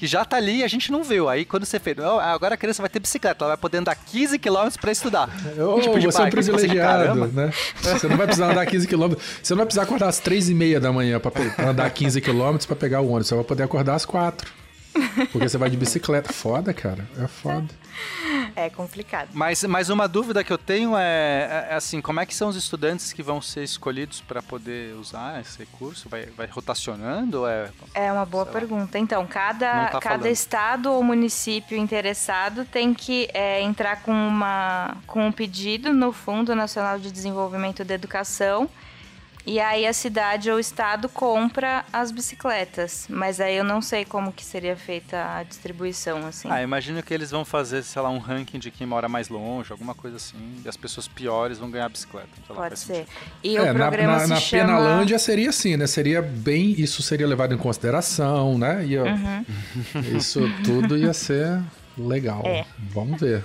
que já tá ali e a gente não viu. Aí quando você fez, oh, agora a criança vai ter bicicleta, ela vai poder andar 15 km para estudar. Oh, tipo você é um privilegiado, né? Você não vai precisar andar 15 km. Você não vai precisar acordar às 3 e meia da manhã para andar 15 km para pegar o ônibus. Você vai poder acordar às 4. Porque você vai de bicicleta. Foda, cara. É foda. É complicado. Mas, mas uma dúvida que eu tenho é, é assim, como é que são os estudantes que vão ser escolhidos para poder usar esse recurso? Vai, vai rotacionando? é, é uma boa pergunta. Lá. Então, cada, tá cada estado ou município interessado tem que é, entrar com, uma, com um pedido no Fundo Nacional de Desenvolvimento da Educação e aí a cidade ou o estado compra as bicicletas, mas aí eu não sei como que seria feita a distribuição assim. Ah, imagino que eles vão fazer, sei lá, um ranking de quem mora mais longe, alguma coisa assim, e as pessoas piores vão ganhar bicicleta. Pode ser. E é, o programa na, na, se na chama... Penalândia seria assim, né? Seria bem, isso seria levado em consideração, né? Ia, uhum. Isso tudo ia ser legal. É. Vamos ver.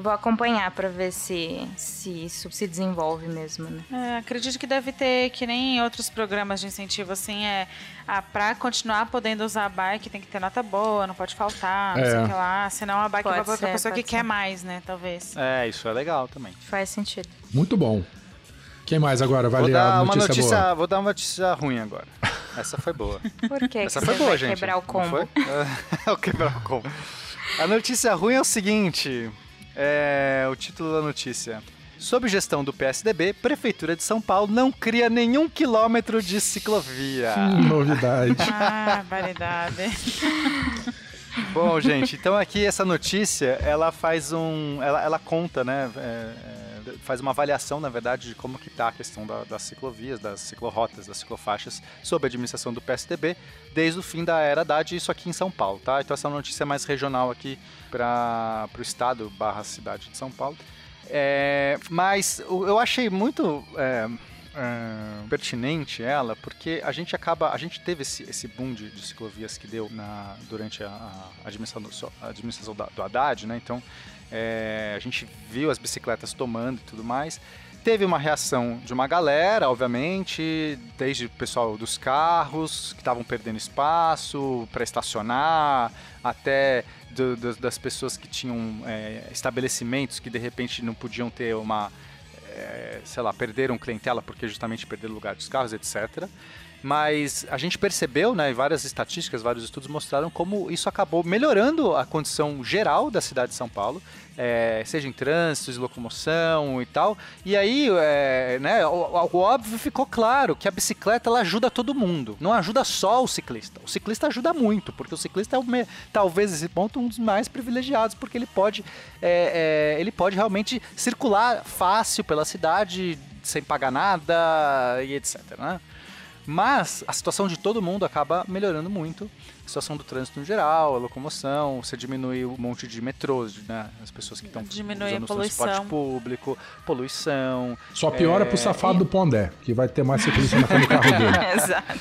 Vou acompanhar para ver se, se isso se desenvolve mesmo, né? É, acredito que deve ter, que nem em outros programas de incentivo, assim, é ah, pra continuar podendo usar a bike tem que ter nota boa, não pode faltar, não é. sei o que lá. Senão a bike pode vai pra outra pessoa que ser. quer mais, né? Talvez. É, isso é legal também. Faz sentido. Muito bom. Quem mais agora vai vou a notícia, notícia boa? Vou dar uma notícia ruim agora. Essa foi boa. Por que Essa que foi boa, gente. quebrar o combo? Foi? quebrar o combo. A notícia ruim é o seguinte. É o título da notícia. Sob gestão do PSDB, Prefeitura de São Paulo não cria nenhum quilômetro de ciclovia. Que novidade. ah, variedade. Bom, gente, então aqui essa notícia, ela faz um... Ela, ela conta, né... É, é, faz uma avaliação, na verdade, de como que está a questão da, das ciclovias, das ciclorotas, das ciclofaixas, sob a administração do PSDB, desde o fim da era Haddad, isso aqui em São Paulo, tá? Então essa notícia é mais regional aqui para o estado barra cidade de São Paulo. É, mas eu achei muito é, é, pertinente ela, porque a gente acaba, a gente teve esse, esse boom de, de ciclovias que deu na, durante a, a administração, a administração do Haddad, né? Então é, a gente viu as bicicletas tomando e tudo mais. Teve uma reação de uma galera, obviamente, desde o pessoal dos carros que estavam perdendo espaço para estacionar, até do, do, das pessoas que tinham é, estabelecimentos que de repente não podiam ter uma, é, sei lá, perderam clientela porque justamente perderam lugar dos carros, etc mas a gente percebeu, né, várias estatísticas, vários estudos mostraram como isso acabou melhorando a condição geral da cidade de São Paulo, é, seja em trânsito, locomoção e tal. E aí, é, né, o, o, óbvio ficou claro que a bicicleta ela ajuda todo mundo, não ajuda só o ciclista. O ciclista ajuda muito, porque o ciclista é o, talvez esse ponto um dos mais privilegiados, porque ele pode, é, é ele pode realmente circular fácil pela cidade sem pagar nada e etc. Né? Mas a situação de todo mundo acaba melhorando muito. A situação do trânsito no geral, a locomoção, você diminui o monte de metrôs, né? As pessoas que estão usando o transporte público, poluição. Só piora é... pro safado e... do Pondé, que vai ter mais ciclista no carro dele. Exato.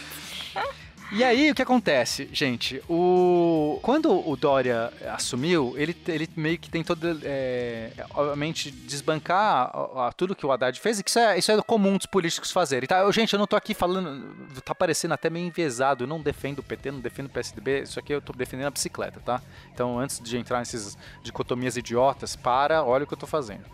E aí, o que acontece, gente? O... Quando o Dória assumiu, ele, ele meio que tentou, é, obviamente, desbancar a, a, tudo que o Haddad fez, e que isso é, isso é comum dos políticos fazerem. Tá? Eu, gente, eu não tô aqui falando, tá parecendo até meio enviesado, eu não defendo o PT, não defendo o PSDB, isso aqui eu tô defendendo a bicicleta, tá? Então, antes de entrar nessas dicotomias idiotas, para, olha o que eu tô fazendo.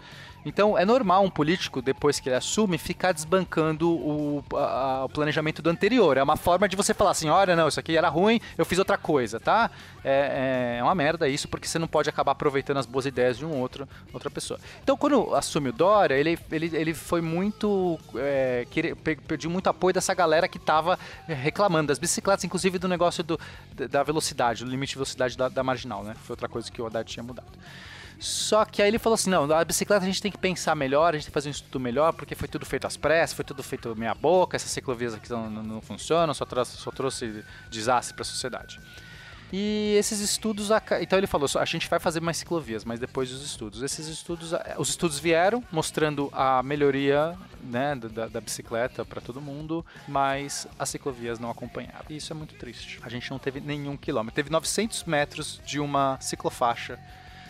Então é normal um político, depois que ele assume, ficar desbancando o, a, o planejamento do anterior. É uma forma de você falar assim: olha, não, isso aqui era ruim, eu fiz outra coisa, tá? É, é, uma merda isso, porque você não pode acabar aproveitando as boas ideias de um outro, outra pessoa. Então quando assume o Dória, ele, ele, ele foi muito. É, pediu muito apoio dessa galera que estava reclamando das bicicletas, inclusive do negócio do, da velocidade, do limite de velocidade da, da marginal, né? Foi outra coisa que o Haddad tinha mudado. Só que aí ele falou assim: não, a bicicleta a gente tem que pensar melhor, a gente tem que fazer um estudo melhor, porque foi tudo feito às pressas, foi tudo feito meia boca, essas ciclovias aqui não, não, funcionam, só trouxe, só trouxe desastre para a sociedade. E esses estudos, então ele falou, a gente vai fazer mais ciclovias, mas depois dos estudos. Esses estudos, os estudos vieram mostrando a melhoria né, da, da bicicleta para todo mundo, mas as ciclovias não acompanharam. E isso é muito triste. A gente não teve nenhum quilômetro. Teve 900 metros de uma ciclofaixa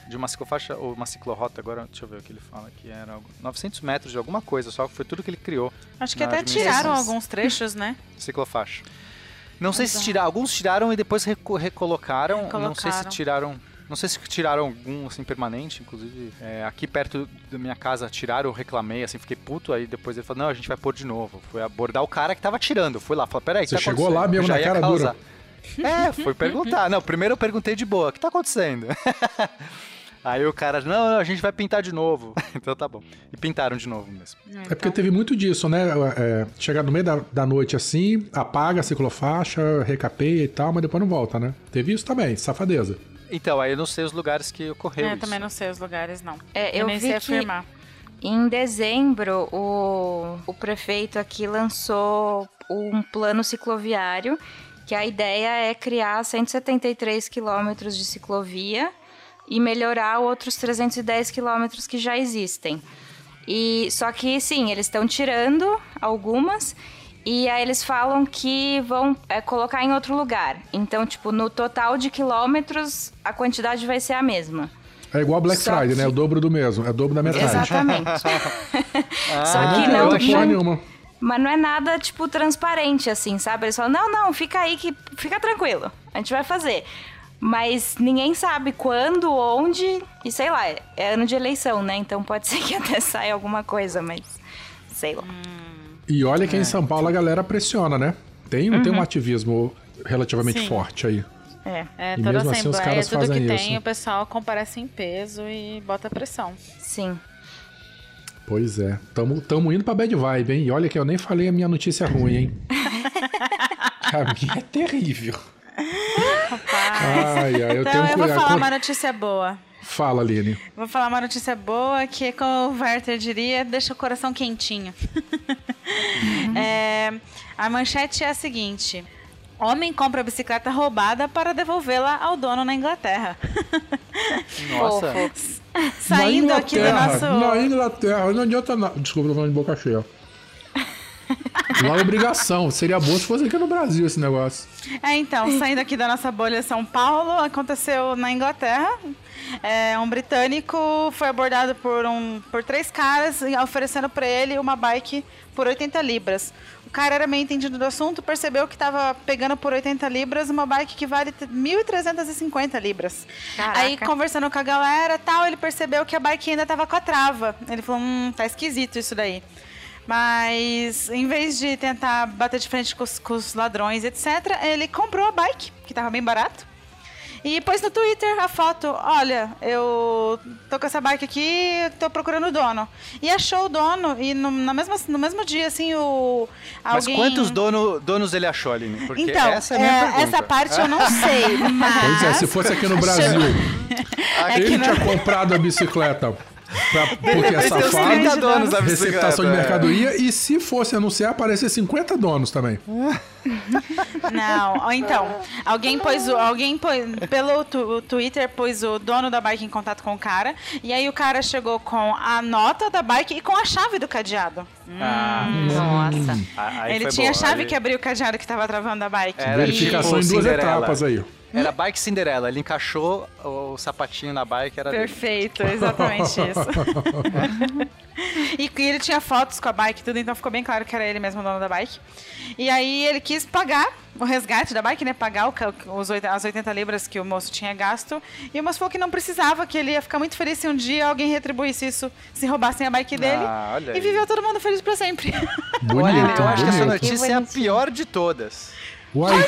de uma ciclofaixa ou uma ciclorota, agora deixa eu ver o que ele fala que era 900 metros de alguma coisa, só que foi tudo que ele criou. Acho que até tiraram alguns trechos, né? Ciclofaixa. Não sei se tiraram, alguns tiraram e depois recolocaram, recolocaram. Não sei se tiraram não sei se tiraram algum, assim, permanente, inclusive. É, aqui perto da minha casa tiraram, eu reclamei, assim, fiquei puto. Aí depois ele falou, não, a gente vai pôr de novo. Foi abordar o cara que tava tirando. Fui lá, falei, peraí, Você tá chegou lá mesmo na cara causar. dura. É, fui perguntar. Não, primeiro eu perguntei de boa, o que tá acontecendo? Aí o cara, não, não, a gente vai pintar de novo. então tá bom. E pintaram de novo mesmo. É, é porque teve muito disso, né? É, chegar no meio da, da noite assim, apaga a ciclofaixa, recapeia e tal, mas depois não volta, né? Teve isso também, safadeza. Então, aí eu não sei os lugares que ocorreu. É, eu também não sei os lugares, não. É, eu, eu nem sei afirmar. Em dezembro, o, o prefeito aqui lançou um plano cicloviário, que a ideia é criar 173 quilômetros de ciclovia e melhorar outros 310 quilômetros que já existem. E só que sim, eles estão tirando algumas e aí eles falam que vão é, colocar em outro lugar. Então, tipo, no total de quilômetros, a quantidade vai ser a mesma. É igual Black Só Friday, que... né? É o dobro do mesmo, é o dobro da metade. Exatamente. ah, Só que não, não, não nenhuma. Mas não é nada, tipo, transparente, assim, sabe? Eles falam, não, não, fica aí que fica tranquilo. A gente vai fazer. Mas ninguém sabe quando, onde, e sei lá, é ano de eleição, né? Então pode ser que até saia alguma coisa, mas sei lá. E olha que é. em São Paulo a galera pressiona, né? Tem, uhum. tem um ativismo relativamente Sim. forte aí. É, é toda mesmo assim, assim, tudo que isso. tem, o pessoal comparece em peso e bota pressão. Sim. Pois é. Tamo, tamo indo pra bad vibe, hein? E olha que eu nem falei a minha notícia ruim, hein? a minha é terrível. Rapaz. Ai, ai, eu então tenho eu vou falar uma notícia boa. Fala, Aline. Vou falar uma notícia boa que, como o Werther diria, deixa o coração quentinho. Uhum. é, a manchete é a seguinte: Homem compra bicicleta roubada para devolvê-la ao dono na Inglaterra. Nossa. Saindo aqui do nosso. Na Inglaterra, não adianta nada. Desculpa, tô falando de boca cheia. Lá é obrigação. Seria bom se fosse aqui no Brasil esse negócio. É, então, saindo aqui da nossa bolha São Paulo, aconteceu na Inglaterra. É, um britânico foi abordado por, um, por três caras oferecendo para ele uma bike por 80 libras cara era meio entendido do assunto, percebeu que estava pegando por 80 libras uma bike que vale 1.350 libras. Caraca. Aí, conversando com a galera tal, ele percebeu que a bike ainda estava com a trava. Ele falou, hum, tá esquisito isso daí. Mas, em vez de tentar bater de frente com os, com os ladrões, etc., ele comprou a bike, que estava bem barato e pôs no Twitter a foto: olha, eu tô com essa bike aqui, tô procurando o dono. E achou o dono, e no, na mesma, no mesmo dia, assim, o. Alguém... Mas quantos dono, donos ele achou, Aline? Porque então, essa é a minha é, pergunta. Essa parte eu não sei, mas. Pois é, se fosse aqui no Brasil, é ele tinha comprado a bicicleta. Pra, porque é safado, donos a receptação de mercadoria, e se fosse anunciar, aparecer 50 donos também. Não, ou então, alguém pôs, alguém pôs, pelo tu, Twitter pôs o dono da bike em contato com o cara, e aí o cara chegou com a nota da bike e com a chave do cadeado. Ah, hum. Nossa. Aí Ele tinha a chave aí... que abriu o cadeado que tava travando a bike. Era Verificação tipo em duas etapas aí. Era bike Cinderela. Ele encaixou o sapatinho na bike. Era Perfeito, dele. exatamente isso. e, e ele tinha fotos com a bike e tudo, então ficou bem claro que era ele mesmo o dono da bike. E aí ele quis pagar o resgate da bike, né? Pagar o, os, as 80 libras que o moço tinha gasto. E o moço falou que não precisava, que ele ia ficar muito feliz se um dia alguém retribuísse isso, se roubassem a bike dele. Ah, e viveu todo mundo feliz pra sempre. Bonito, olha, eu acho que essa notícia é a pior de todas. Uai,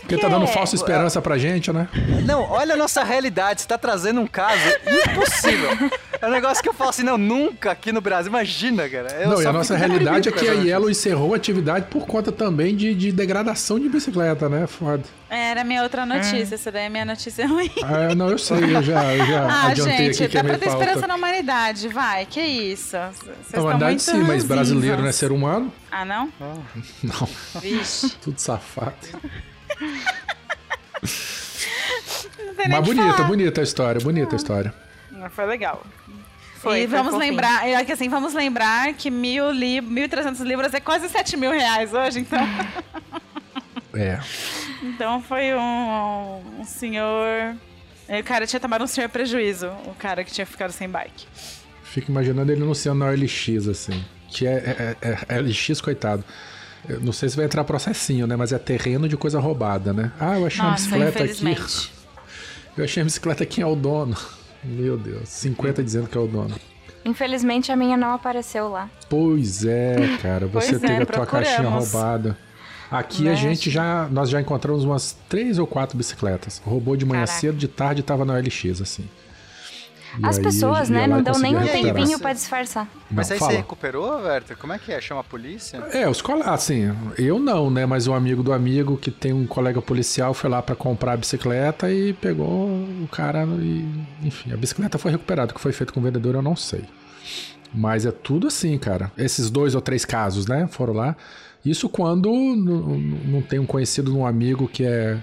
porque tá dando falsa esperança pra gente, né? Não, olha a nossa realidade. Você tá trazendo um caso impossível. É um negócio que eu falo assim, não, nunca aqui no Brasil. Imagina, cara. Eu não, e a nossa realidade é que a Yellow encerrou a atividade por conta também de, de degradação de bicicleta, né? Foda. Era minha outra notícia, é. essa daí é minha notícia ruim. Ah, não, eu sei, eu já, eu já ah, adiantei gente, aqui que é dá pra ter pauta. esperança na humanidade, vai, que isso. Vocês na humanidade sim, mas brasileiro não é ser humano. Ah, não? Ah, não. Vixe. Tudo safado. mas bonita, bonita a história, bonita a história. Foi legal. Foi, e vamos lembrar, é que assim, vamos lembrar que mil li, 1.300 libras é quase 7 mil reais hoje, então. É. Então foi um, um senhor. O cara tinha tomado um senhor prejuízo, o cara que tinha ficado sem bike. Fico imaginando ele anunciando na OLX, assim. Que é, é, é, é LX, coitado. Eu não sei se vai entrar processinho, né? Mas é terreno de coisa roubada, né? Ah, eu achei Nossa, uma bicicleta aqui. Eu achei a bicicleta aqui é o dono. Meu Deus, 50 dizendo que é o dono. Infelizmente a minha não apareceu lá. Pois é, cara. Você pois teve é, a tua caixinha roubada. Aqui Mexe. a gente já. Nós já encontramos umas três ou quatro bicicletas. Roubou de manhã Caraca. cedo, de tarde tava na LX, assim. E As pessoas, né, não dão nem um tempinho para disfarçar. Mas não, aí fala. você recuperou, Werther? Como é que é? Chama a polícia? É, os colegas, assim, eu não, né, mas um amigo do amigo que tem um colega policial foi lá para comprar a bicicleta e pegou o cara e, enfim, a bicicleta foi recuperada. O que foi feito com o vendedor eu não sei. Mas é tudo assim, cara. Esses dois ou três casos, né, foram lá. Isso quando não tem um conhecido, um amigo que é,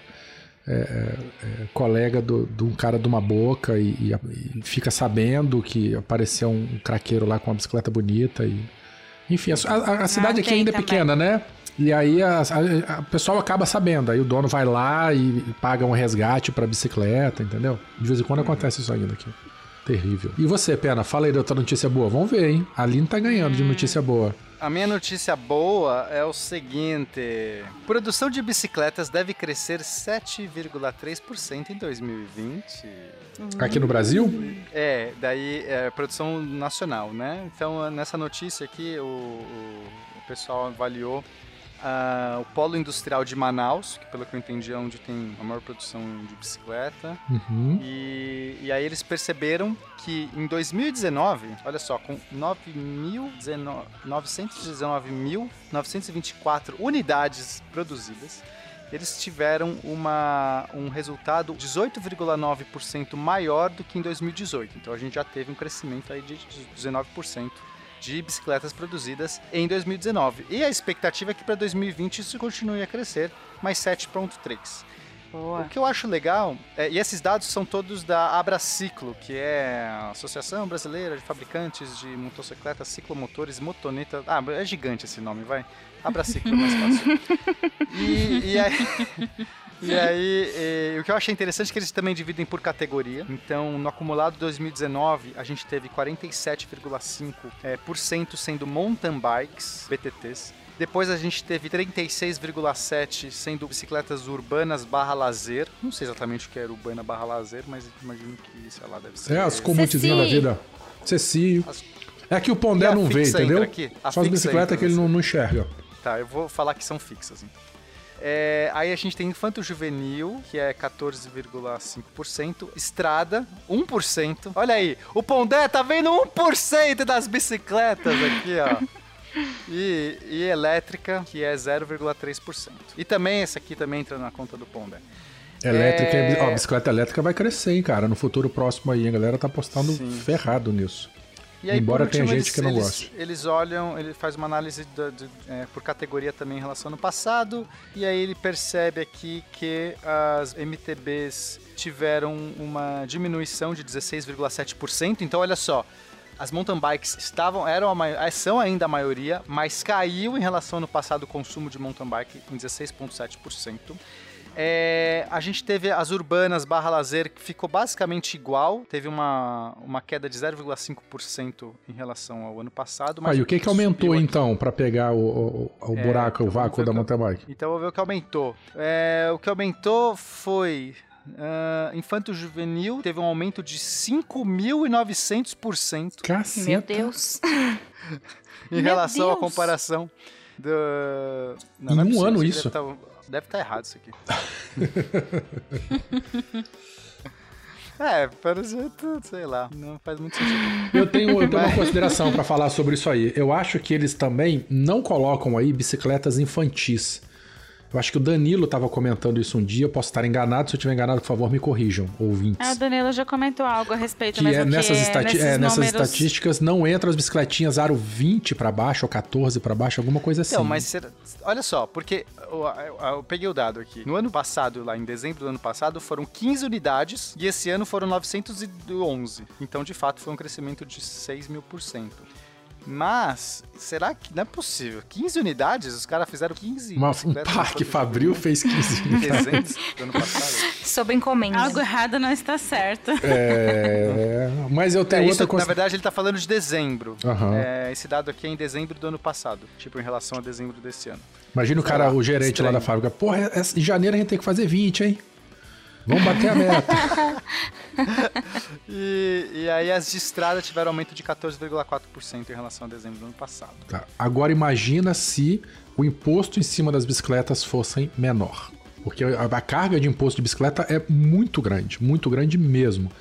é, é, é colega do, de um cara de uma boca e, e, fica sabendo que apareceu um craqueiro lá com uma bicicleta bonita. E, enfim, a, a, a cidade aqui ainda é também. pequena, né? E aí a, a, a, pessoal acaba sabendo. Aí o dono vai lá e, e paga um resgate pra bicicleta, entendeu? De vez em quando acontece isso ainda aqui. Terrível. E você, Pena, fala aí da outra notícia boa. Vamos ver, hein? A Aline tá ganhando de notícia boa. A minha notícia boa é o seguinte: produção de bicicletas deve crescer 7,3% em 2020. Aqui no Brasil? É, daí é produção nacional, né? Então nessa notícia aqui o, o, pessoal avaliou uh, o polo industrial de Manaus, que pelo que eu entendi é onde tem a maior produção de bicicleta. Uhum. E, e aí eles perceberam que em 2019, olha só, com 919.924 unidades produzidas, eles tiveram uma, um resultado 18,9% maior do que em 2018. Então a gente já teve um crescimento aí de 19% de bicicletas produzidas em 2019. E a expectativa é que para 2020 isso continue a crescer, mais 7,3%. O que eu acho legal, é, e esses dados são todos da Abraciclo, que é a Associação Brasileira de Fabricantes de Motocicletas, Ciclomotores, Motoneta. Ah, é gigante esse nome, vai. Abraciclo é mais fácil. e, e aí. E aí, e, o que eu achei interessante é que eles também dividem por categoria. Então, no acumulado 2019, a gente teve 47,5% é, por cento sendo mountain bikes, BTTs. Depois a gente teve 36,7 sendo bicicletas urbanas barra lazer. Não sei exatamente o que era urbana barra lazer, mas imagino que, sei lá, deve ser. É, as comutizinhas da vida. Cecílio. As... É que o Pondé não vê, entendeu? Aqui? Só as bicicletas que ele não, não enxerga. Tá, eu vou falar que são fixas. Então. É, aí a gente tem infanto juvenil, que é 14,5%. Estrada, 1%. Olha aí, o Pondé tá vendo 1% das bicicletas aqui, ó. E, e elétrica, que é 0,3%. E também, essa aqui também entra na conta do Pondé. Elétrica, é... ó, a bicicleta elétrica vai crescer, hein, cara, no futuro próximo aí. A galera tá apostando Sim. ferrado nisso. E aí, Embora tenha gente eles, que não eles, goste. Eles olham, ele faz uma análise de, de, é, por categoria também em relação ao passado, e aí ele percebe aqui que as MTBs tiveram uma diminuição de 16,7%. Então, olha só, as mountain bikes estavam, eram a, são ainda a maioria, mas caiu em relação ao ano passado o consumo de mountain bike em 16,7%. É, a gente teve as urbanas barra lazer que ficou basicamente igual, teve uma, uma queda de 0,5% em relação ao ano passado. Mas ah, e o que, que aumentou então para pegar o, o, o é, buraco, então o vácuo da mountain bike? Então vou ver o que aumentou. É, o que aumentou foi Uh, Infanto Juvenil teve um aumento de 5.900%. Caceta. Meu Deus. em Meu relação Deus. à comparação do... Não, em um ano isso? Deve estar tá errado isso aqui. É, parece tudo, sei lá. Não faz muito sentido. Eu tenho, eu tenho uma consideração para falar sobre isso aí. Eu acho que eles também não colocam aí bicicletas infantis. Eu acho que o Danilo estava comentando isso um dia, eu posso estar enganado, se eu estiver enganado, por favor, me corrijam, ouvintes. Ah, o Danilo já comentou algo a respeito, que mas é, nessas, que estati é, nessas estatísticas não entra as bicicletinhas aro 20 para baixo ou 14 para baixo, alguma coisa assim. Não, mas olha só, porque eu, eu, eu, peguei o dado aqui. No ano passado, lá em dezembro do ano passado, foram 15 unidades e esse ano foram 911. Então, de fato, foi um crescimento de 6 mil por cento. Mas, será que não é possível? 15 unidades? Os caras fizeram 15 Uma, Um parque Fabril fez 15 unidades. do ano passado. Sob encomenda. Algo errado não está certo. É, mas eu tenho é, outra coisa. Na verdade, ele está falando de dezembro. Uhum. É, esse dado aqui é em dezembro do ano passado. Tipo, em relação a dezembro desse ano. Imagina o cara, o gerente estranho. lá da fábrica. Porra, em janeiro a gente tem que fazer 20, hein? Vamos bater a meta. e, e, aí as de estrada tiveram aumento de 14,4% em relação a dezembro do ano passado. Tá. Agora imagina se o imposto em cima das bicicletas fosse menor. Porque a, carga de imposto de bicicleta é muito grande, muito grande mesmo.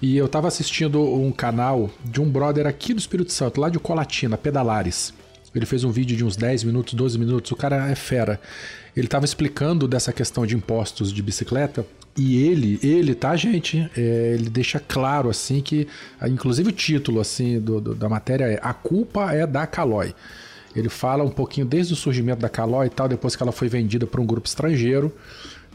E eu tava assistindo um canal de um brother aqui do Espírito Santo, lá de Colatina, Pedalares. Ele fez um vídeo de uns 10 minutos, 12 minutos, o cara é fera. Ele estava explicando dessa questão de impostos de bicicleta e ele, ele, tá, gente? É, ele deixa claro, assim, que. Inclusive o título, assim, do, do, da matéria é A culpa é da Caloi. Ele fala um pouquinho desde o surgimento da Caloi e tal, depois que ela foi vendida para um grupo estrangeiro.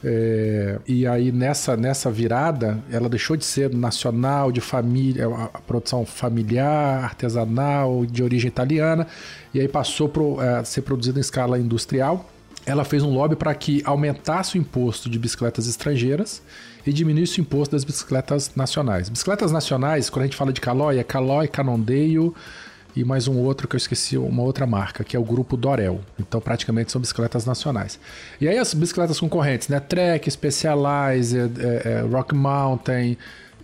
É, e aí nessa, nessa virada, ela deixou de ser nacional, de família, a produção familiar, artesanal, de origem italiana, e aí passou é, a é, ser produzida em escala industrial ela fez um lobby para que aumentasse o imposto de bicicletas estrangeiras e diminuísse o imposto das bicicletas nacionais. Bicicletas nacionais, quando a gente fala de Caloi, é Caloi, Canondeio e mais um outro que eu esqueci, uma outra marca, que é o grupo Dorel. Então, praticamente são bicicletas nacionais. E aí as bicicletas concorrentes, né? Trek, Specialized, é, é, Rock Mountain,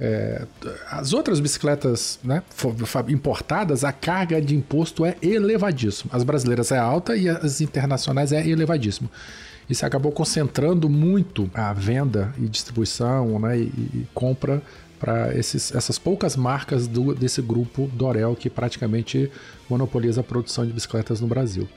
é, as outras bicicletas né, importadas, a carga de imposto é elevadíssima. As brasileiras é alta e as internacionais é elevadíssimo. Isso acabou concentrando muito a venda e distribuição né, e, e compra para essas poucas marcas do, desse grupo Dorel que praticamente monopoliza a produção de bicicletas no Brasil.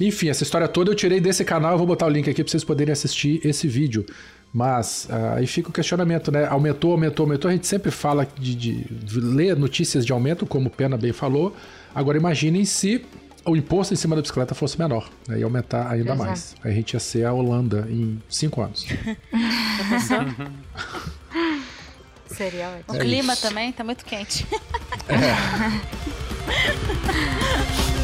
Enfim, essa história toda eu tirei desse canal, eu vou botar o link aqui para vocês poderem assistir esse vídeo. Mas uh, aí fica o questionamento, né? Aumentou, aumentou, aumentou. A gente sempre fala de, de, de ler notícias de aumento, como o Pena bem falou. Agora imaginem se o imposto em cima da bicicleta fosse menor, né? ia aumentar ainda Exato. mais. Aí a gente ia ser a Holanda em cinco anos. Seria ótimo. O é clima isso. também tá muito quente. É.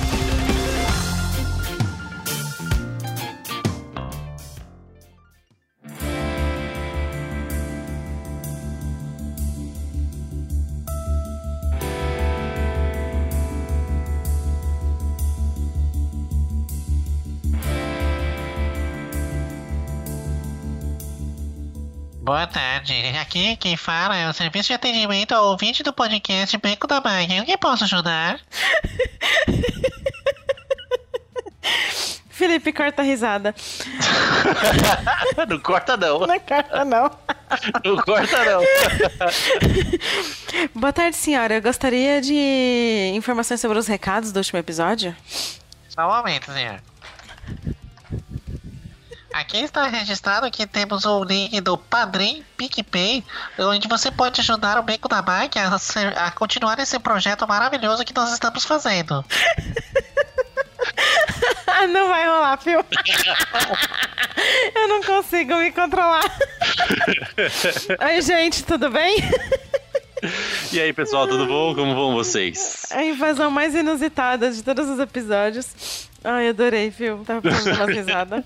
Boa tarde. Aqui quem fala é o serviço de atendimento ao ouvinte do podcast Beco da Bike. O que posso ajudar? Felipe corta a risada. não corta não. Não corta não. Não corta não. Boa tarde, senhora. Eu gostaria de informações sobre os recados do último episódio. Só um momento, senhor. Aqui está registrado que temos o link do Padrim PicPay, onde você pode ajudar o Beco da Bike a, ser, a continuar esse projeto maravilhoso que nós estamos fazendo. não vai rolar, Phil. Eu não consigo me controlar. Oi, gente, tudo bem? E aí, pessoal, tudo bom? Como vão vocês? A invasão mais inusitada de todos os episódios. Ai, adorei, Phil. Tava fazendo uma risada.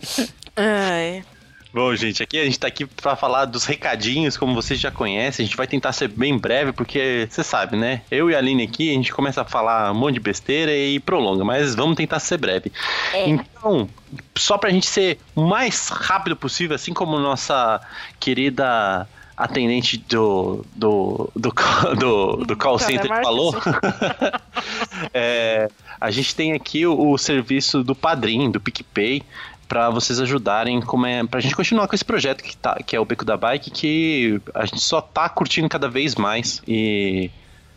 Ai. Bom, gente, aqui a gente tá aqui para falar dos recadinhos, como vocês já conhecem. A gente vai tentar ser bem breve, porque você sabe, né? Eu e a Aline aqui, a gente começa a falar um monte de besteira e prolonga, mas vamos tentar ser breve. É. Então, só pra gente ser o mais rápido possível, assim como nossa querida atendente do, do, do, do, do call center falou, é, a gente tem aqui o, o serviço do Padrim, do PicPay, para vocês ajudarem como é pra gente continuar com esse projeto que, tá, que é o Beco da Bike, que a gente só tá curtindo cada vez mais. E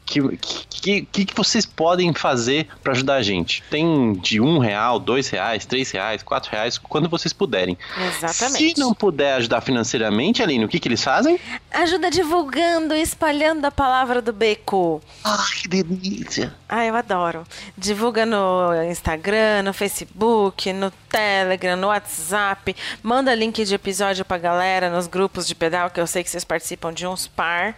que, que, que, que vocês podem fazer para ajudar a gente? Tem de um real, dois reais, três reais, quatro reais, quando vocês puderem. Exatamente. Se não puder ajudar financeiramente, Aline, o que, que eles fazem? Ajuda divulgando, espalhando a palavra do beco. Ai, que delícia. Ah, eu adoro. Divulga no Instagram, no Facebook, no Telegram, no WhatsApp. Manda link de episódio pra galera nos grupos de pedal, que eu sei que vocês participam de uns par.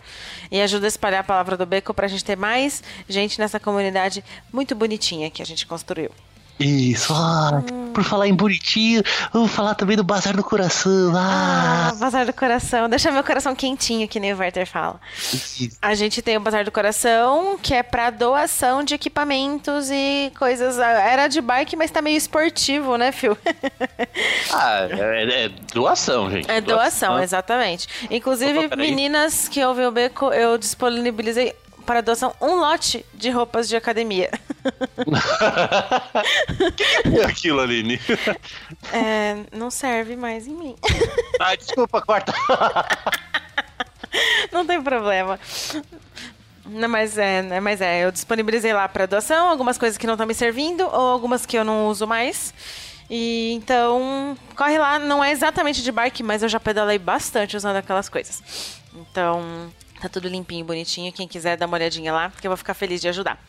E ajuda a espalhar a palavra do beco pra gente ter mais gente nessa comunidade muito bonitinha que a gente construiu. Isso, ah, hum. por falar em bonitinho, vamos falar também do Bazar do Coração. Ah. ah, Bazar do Coração, deixa meu coração quentinho, que nem o Werther fala. Isso. A gente tem o Bazar do Coração, que é para doação de equipamentos e coisas. Era de bike, mas tá meio esportivo, né, Phil? ah, é, é, doação, gente. É doação, doação exatamente. Inclusive, Opa, meninas que ouvem o beco, eu disponibilizei para doação um lote de roupas de academia. O que é aquilo, Aline? É, não serve mais em mim. Ai, desculpa, corta. Não tem problema. Não, mas é, né, mas é, eu disponibilizei lá para doação algumas coisas que não estão me servindo ou algumas que eu não uso mais. E então, corre lá, não é exatamente de bike, mas eu já pedalei bastante usando aquelas coisas. Então, Tá tudo limpinho, bonitinho. Quem quiser dar uma olhadinha lá, porque eu vou ficar feliz de ajudar.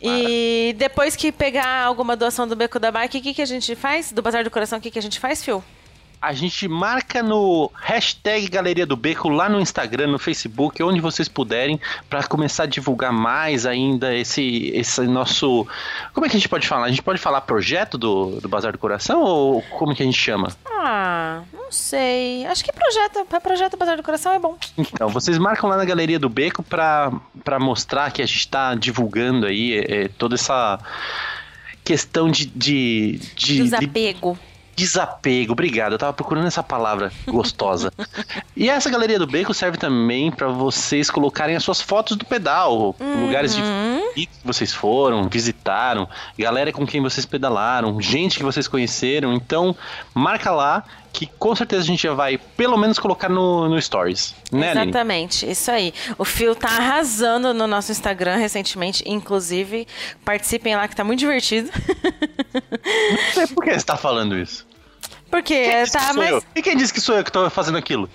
E depois que pegar alguma doação do Beco da Bike, o que, que a gente faz? Do Bazar do Coração, o que, que a gente faz, Phil? A gente marca no hashtag Galeria do Beco lá no Instagram, no Facebook, onde vocês puderem, para começar a divulgar mais ainda esse, esse nosso. Como é que a gente pode falar? A gente pode falar projeto do, do Bazar do Coração ou como que a gente chama? Ah, não sei. Acho que projeto, para projeto Bazar do Coração é bom. Então, vocês marcam lá na Galeria do Beco pra, pra mostrar que a gente tá divulgando aí é, é toda essa questão de. de, de Desapego. De Desapego, obrigado. Eu tava procurando essa palavra gostosa. e essa galeria do beco serve também para vocês colocarem as suas fotos do pedal, uhum. lugares de que vocês foram, visitaram, galera com quem vocês pedalaram, gente que vocês conheceram. Então, marca lá que com certeza a gente já vai pelo menos colocar no, no Stories, né, Exatamente, Aline? isso aí. O Fio tá arrasando no nosso Instagram recentemente, inclusive, participem lá que tá muito divertido. Não sei por que você tá falando isso. Porque tá, mas... Eu? E quem disse que sou eu que tô fazendo aquilo?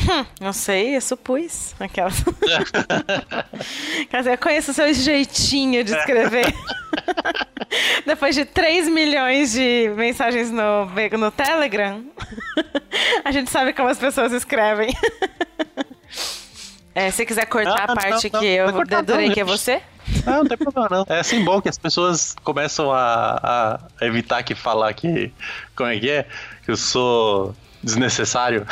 Hum, não sei, eu supus. Aquela. Quer dizer, eu conheço o seu jeitinho de escrever. Depois de 3 milhões de mensagens no, no Telegram, a gente sabe como as pessoas escrevem. É, se quiser cortar não, a parte não, não, que eu dedurei que é você. Não, não tem problema não. É assim bom que as pessoas começam a, a evitar que falar que. Como é que é? Que eu sou desnecessário.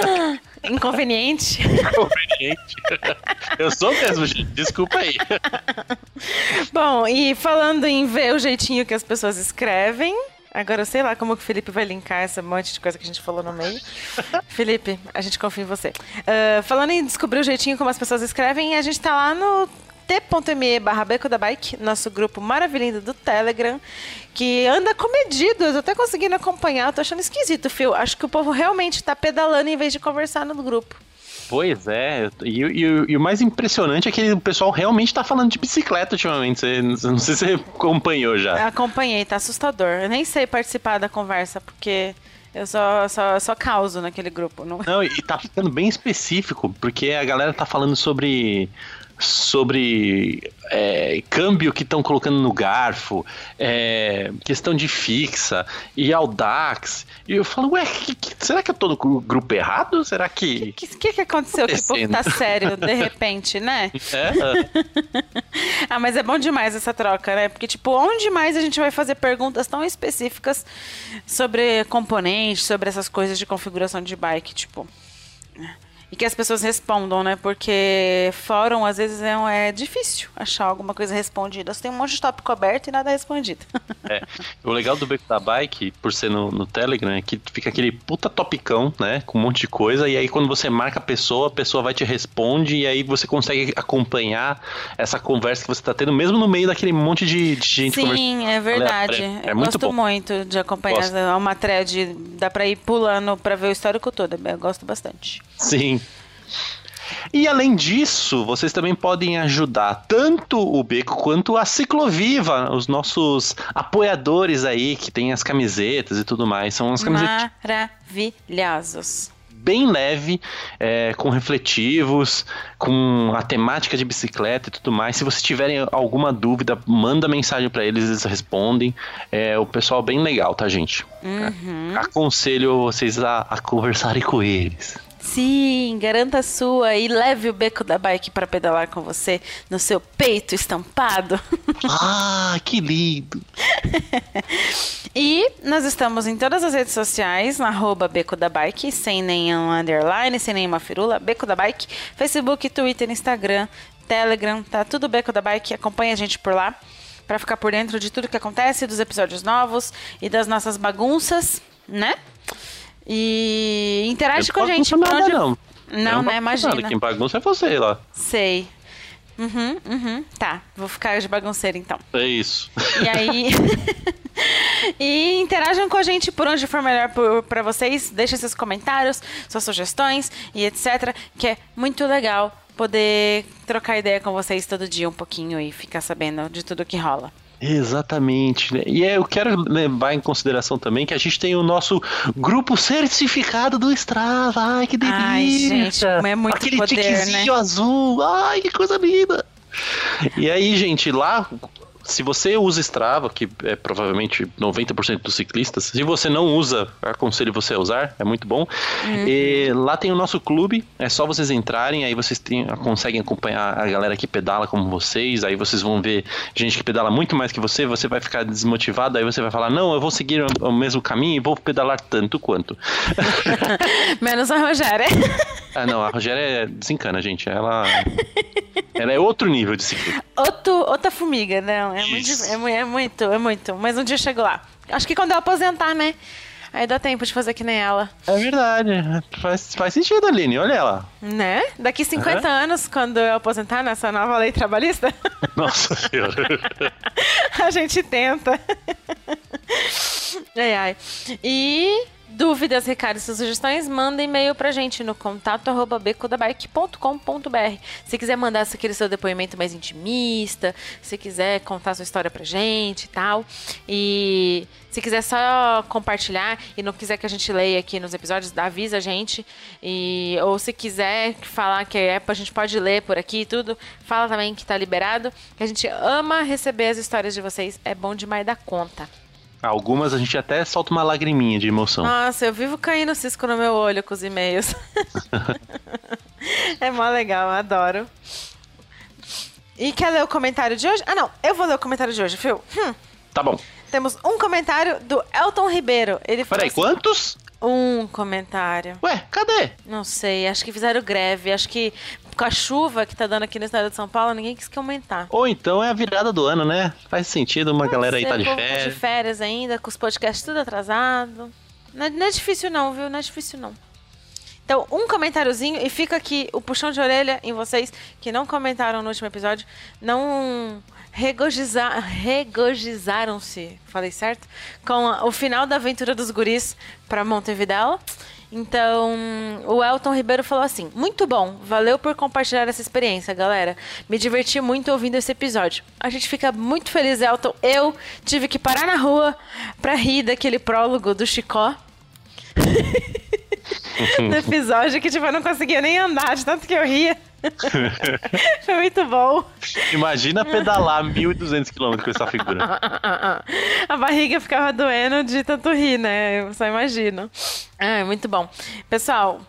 Inconveniente. Inconveniente. Eu sou mesmo, gente. Desculpa aí. Bom, e falando em ver o jeitinho que as pessoas escrevem, Agora, eu sei lá como que o Felipe vai linkar essa monte de coisa que a gente falou no meio. Felipe, a gente confia em você. Uh, falando em descobrir o jeitinho como as pessoas escrevem, a gente tá lá no t.me barra Beco da Bike, nosso grupo maravilhoso do Telegram, que anda comedido. Eu tô até conseguindo acompanhar, eu tô achando esquisito, Phil. Acho que o povo realmente tá pedalando em vez de conversar no grupo. Pois é, e, e, e, o mais impressionante é que o pessoal realmente tá falando de bicicleta ultimamente. Você, não sei se você acompanhou já. Acompanhei, tá assustador. Eu nem sei participar da conversa, porque eu só, só, só causo naquele grupo. Não... não, e tá ficando bem específico, porque a galera tá falando sobre sobre é, câmbio que estão colocando no garfo, é, questão de fixa e Audax. E eu falo, ué, que, que, será que eu tô no grupo errado? Será que. O que, que, que, aconteceu que o povo tá sério de repente, né? É. ah, mas é bom demais essa troca, né? Porque, tipo, onde mais a gente vai fazer perguntas tão específicas sobre componentes, sobre essas coisas de configuração de bike, tipo e que as pessoas respondam, né? Porque fórum, às vezes, é, é difícil achar alguma coisa respondida. Você tem um monte de tópico aberto e nada respondido. É. O legal do Beco da Bike, por ser no, no Telegram, é que fica aquele puta topicão, né? Com um monte de coisa. E aí, quando você marca a pessoa, a pessoa vai te responde. E aí você consegue acompanhar essa conversa que você tá tendo, mesmo no meio daquele monte de, de gente Sim, é verdade. É, é muito gosto bom. muito de acompanhar gosto. uma thread. Dá pra ir pulando pra ver o histórico todo. Eu gosto bastante. Sim. E além disso, vocês também podem ajudar tanto o Beco quanto a Cicloviva, os nossos apoiadores aí que tem as camisetas e tudo mais. São as camisetas maravilhosos bem leve, é, com refletivos, com a temática de bicicleta e tudo mais. Se vocês tiverem alguma dúvida, manda mensagem para eles, eles respondem. É o pessoal bem legal, tá, gente? Uhum. Aconselho vocês a, a conversarem com eles. Sim, garanta a sua e leve o beco da bike para pedalar com você no seu peito estampado. Ah, que lindo! e nós estamos em todas as redes sociais, na arroba Beco da Bike, sem nenhum underline, sem nenhuma firula, Beco da Bike, Facebook, Twitter, Instagram, Telegram, tá tudo Beco da Bike, acompanha a gente por lá para ficar por dentro de tudo que acontece, dos episódios novos e das nossas bagunças, né? E interage com a gente. Nada, onde... Não, não, né? Imagina. Quem bagunça é você lá. Sei. Uhum, uhum. Tá, vou ficar de bagunceira então. É isso. E aí. e interajam com a gente por onde for melhor para vocês. Deixem seus comentários, suas sugestões e etc. Que é muito legal poder trocar ideia com vocês todo dia um pouquinho e ficar sabendo de tudo que rola. Exatamente. Né? E eu quero levar em consideração também que a gente tem o nosso grupo certificado do Strava. Ai, que delícia! Ai, gente, é muito Aquele poder, né? azul. Ai, que coisa linda! E aí, gente, lá se você usa Strava, que é provavelmente 90% dos ciclistas, se você não usa, aconselho você a usar, é muito bom. Uhum. E lá tem o nosso clube, é só vocês entrarem, aí vocês tem, conseguem acompanhar a galera que pedala como vocês, aí vocês vão ver gente que pedala muito mais que você, você vai ficar desmotivado, aí você vai falar, não, eu vou seguir o mesmo caminho e vou pedalar tanto quanto. Menos a Rogéria. ah, não, a Rogéria é desencana, gente. Ela, ela é outro nível de ciclismo. Outro, outra formiga, não. É muito, é, é muito, é muito. Mas um dia eu chego lá. Acho que quando eu aposentar, né? Aí dá tempo de fazer que nem ela. É verdade. Faz, faz sentido, Aline. Olha ela. Né? Daqui 50 uhum. anos, quando eu aposentar nessa nova lei trabalhista. Nossa senhora. a gente tenta. ai, ai. E Dúvidas, recados e sugestões, manda e-mail pra gente no contato arroba becodabike.com.br. Se quiser mandar aquele seu depoimento mais intimista, se quiser contar sua história pra gente e tal. E se quiser só compartilhar e não quiser que a gente leia aqui nos episódios, avisa a gente. E, ou se quiser falar que é, a gente pode ler por aqui e tudo, fala também que tá liberado. Que a gente ama receber as histórias de vocês. É bom demais da conta. Algumas a gente até solta uma lagriminha de emoção. Nossa, eu vivo caindo cisco no meu olho com os e-mails. é mó legal, adoro. E quer ler o comentário de hoje? Ah, não, eu vou ler o comentário de hoje, Phil. Hum. Tá bom. Temos um comentário do Elton Ribeiro. Ele Peraí, assim, quantos? Um comentário. Ué, cadê? Não sei, acho que fizeram greve. Acho que com a chuva que tá dando aqui no estado de São Paulo, ninguém quis que aumentar. Ou então é a virada do ano, né? Faz sentido, uma galera aí tá de férias. de férias ainda, com os podcasts tudo atrasado. Não é, não é difícil não, viu? Não é difícil não. Então, um comentáriozinho e fica aqui o puxão de orelha em vocês que não comentaram no último episódio. Não regozijaram-se, falei certo? Com o final da aventura dos guris para Montevideo. Então, o Elton Ribeiro falou assim: Muito bom, valeu por compartilhar essa experiência, galera. Me diverti muito ouvindo esse episódio. A gente fica muito feliz, Elton. Eu tive que parar na rua pra rir daquele prólogo do Chicó. no episódio que, tipo, eu não conseguia nem andar de tanto que eu ria. Foi muito bom. Imagina pedalar 1.200 km com essa figura. A barriga ficava doendo de tanto rir, né? Eu só imagino. É, muito bom. Pessoal,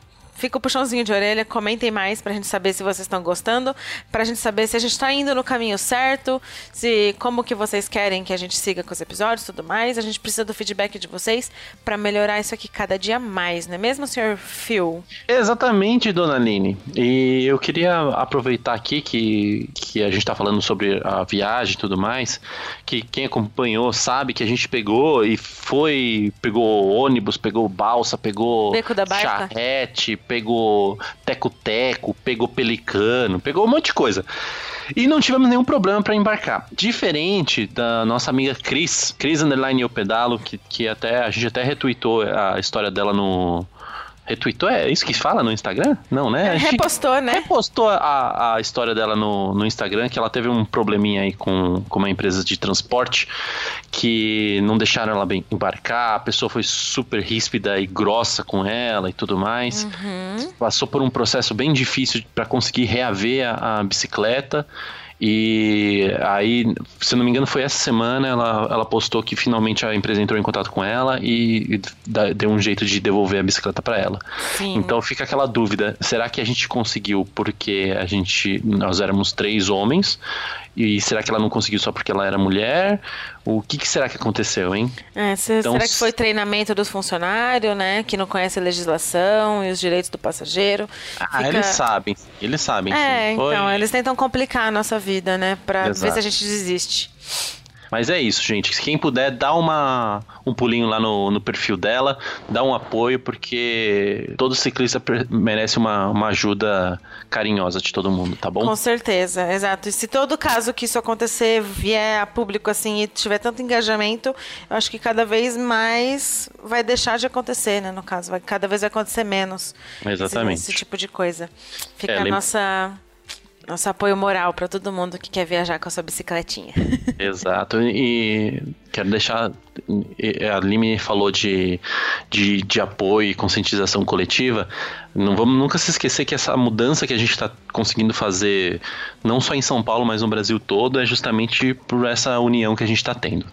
Fica o puxãozinho de orelha, comentem mais pra gente saber se vocês estão gostando, pra gente saber se a gente tá indo no caminho certo, se como que vocês querem que a gente siga com os episódios e tudo mais. A gente precisa do feedback de vocês para melhorar isso aqui cada dia mais, não é mesmo, senhor Phil? Exatamente, dona Aline. E eu queria aproveitar aqui que, que a gente tá falando sobre a viagem e tudo mais, que quem acompanhou sabe que a gente pegou e foi, pegou ônibus, pegou balsa, pegou Beco da charrete, pegou teco-teco, pegou pelicano, pegou um monte de coisa. E não tivemos nenhum problema para embarcar. Diferente da nossa amiga Cris, Cris Underline Eu Pedalo, que, que até a gente até retweetou a história dela no, Retweetou? É isso que fala no Instagram? Não, né? repostou, né? Repostou a, a história dela no, no Instagram, que ela teve um probleminha aí com, com uma empresa de transporte que não deixaram ela bem embarcar, a pessoa foi super ríspida e grossa com ela e tudo mais. Uhum. Passou por um processo bem difícil para conseguir reaver a, a bicicleta. E aí, se não me engano, foi essa semana ela, ela postou que finalmente a empresa entrou em contato com ela e, e deu um jeito de devolver a bicicleta para ela. Sim. Então fica aquela dúvida: será que a gente conseguiu porque a gente nós éramos três homens e será que ela não conseguiu só porque ela era mulher? O que, que será que aconteceu, hein? É, se, então, será que foi treinamento dos funcionários, né? Que não conhece a legislação e os direitos do passageiro? Ah, Fica... eles sabem. Eles sabem. É, então, eles tentam complicar a nossa vida, né? Pra Exato. ver se a gente desiste. Mas é isso, gente. Quem puder, dá uma, um pulinho lá no, no perfil dela, dá um apoio, porque todo ciclista merece uma, uma ajuda carinhosa de todo mundo, tá bom? Com certeza, exato. E se todo caso que isso acontecer vier a público assim e tiver tanto engajamento, eu acho que cada vez mais vai deixar de acontecer, né? No caso, vai, cada vez vai acontecer menos. Exatamente. Esse, esse tipo de coisa. Fica é, a nossa nosso apoio moral para todo mundo que quer viajar com a sua bicicletinha. Exato. E quero deixar. A Lime falou de, de, de apoio e conscientização coletiva. Não vamos nunca se esquecer que essa mudança que a gente está conseguindo fazer, não só em São Paulo, mas no Brasil todo, é justamente por essa união que a gente está tendo.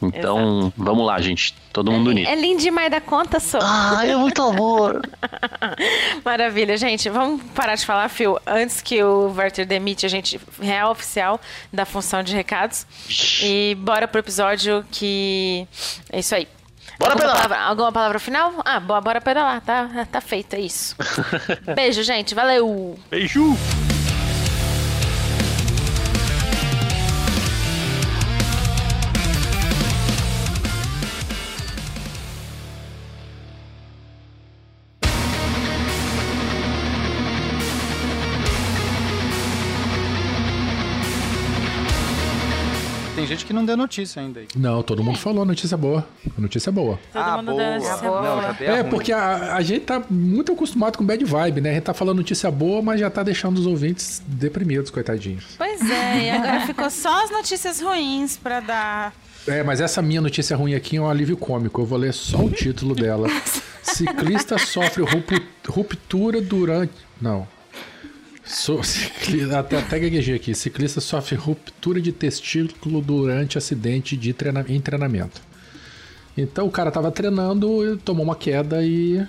Então, Exato. vamos lá, gente. Todo mundo é, unido. É lindo demais da conta, só. Ah, é muito amor. Maravilha, gente. Vamos parar de falar, Phil, antes que o Werther demite a gente real oficial da função de recados. E bora pro episódio que. É isso aí. Bora alguma pedalar. Palavra, alguma palavra final? Ah, bora pedalar. Tá, tá feito, é isso. Beijo, gente. Valeu. Beijo. Não deu notícia ainda. Aí. Não, todo mundo falou notícia boa. Notícia boa. Todo ah, mundo boa. deu notícia boa. Não, já é, porque a, a, gente tá muito acostumado com bad vibe, né? A gente tá falando notícia boa, mas já tá deixando os ouvintes deprimidos, coitadinhos. Pois é, e agora ficou só as notícias ruins pra dar. É, mas essa minha notícia ruim aqui é um alívio cômico. Eu vou ler só o título dela. Ciclista sofre ruptura durante. Não. So, até, até gaguejei aqui. Ciclista sofre ruptura de testículo durante acidente de treina, em treinamento. Então o cara tava treinando, tomou uma queda e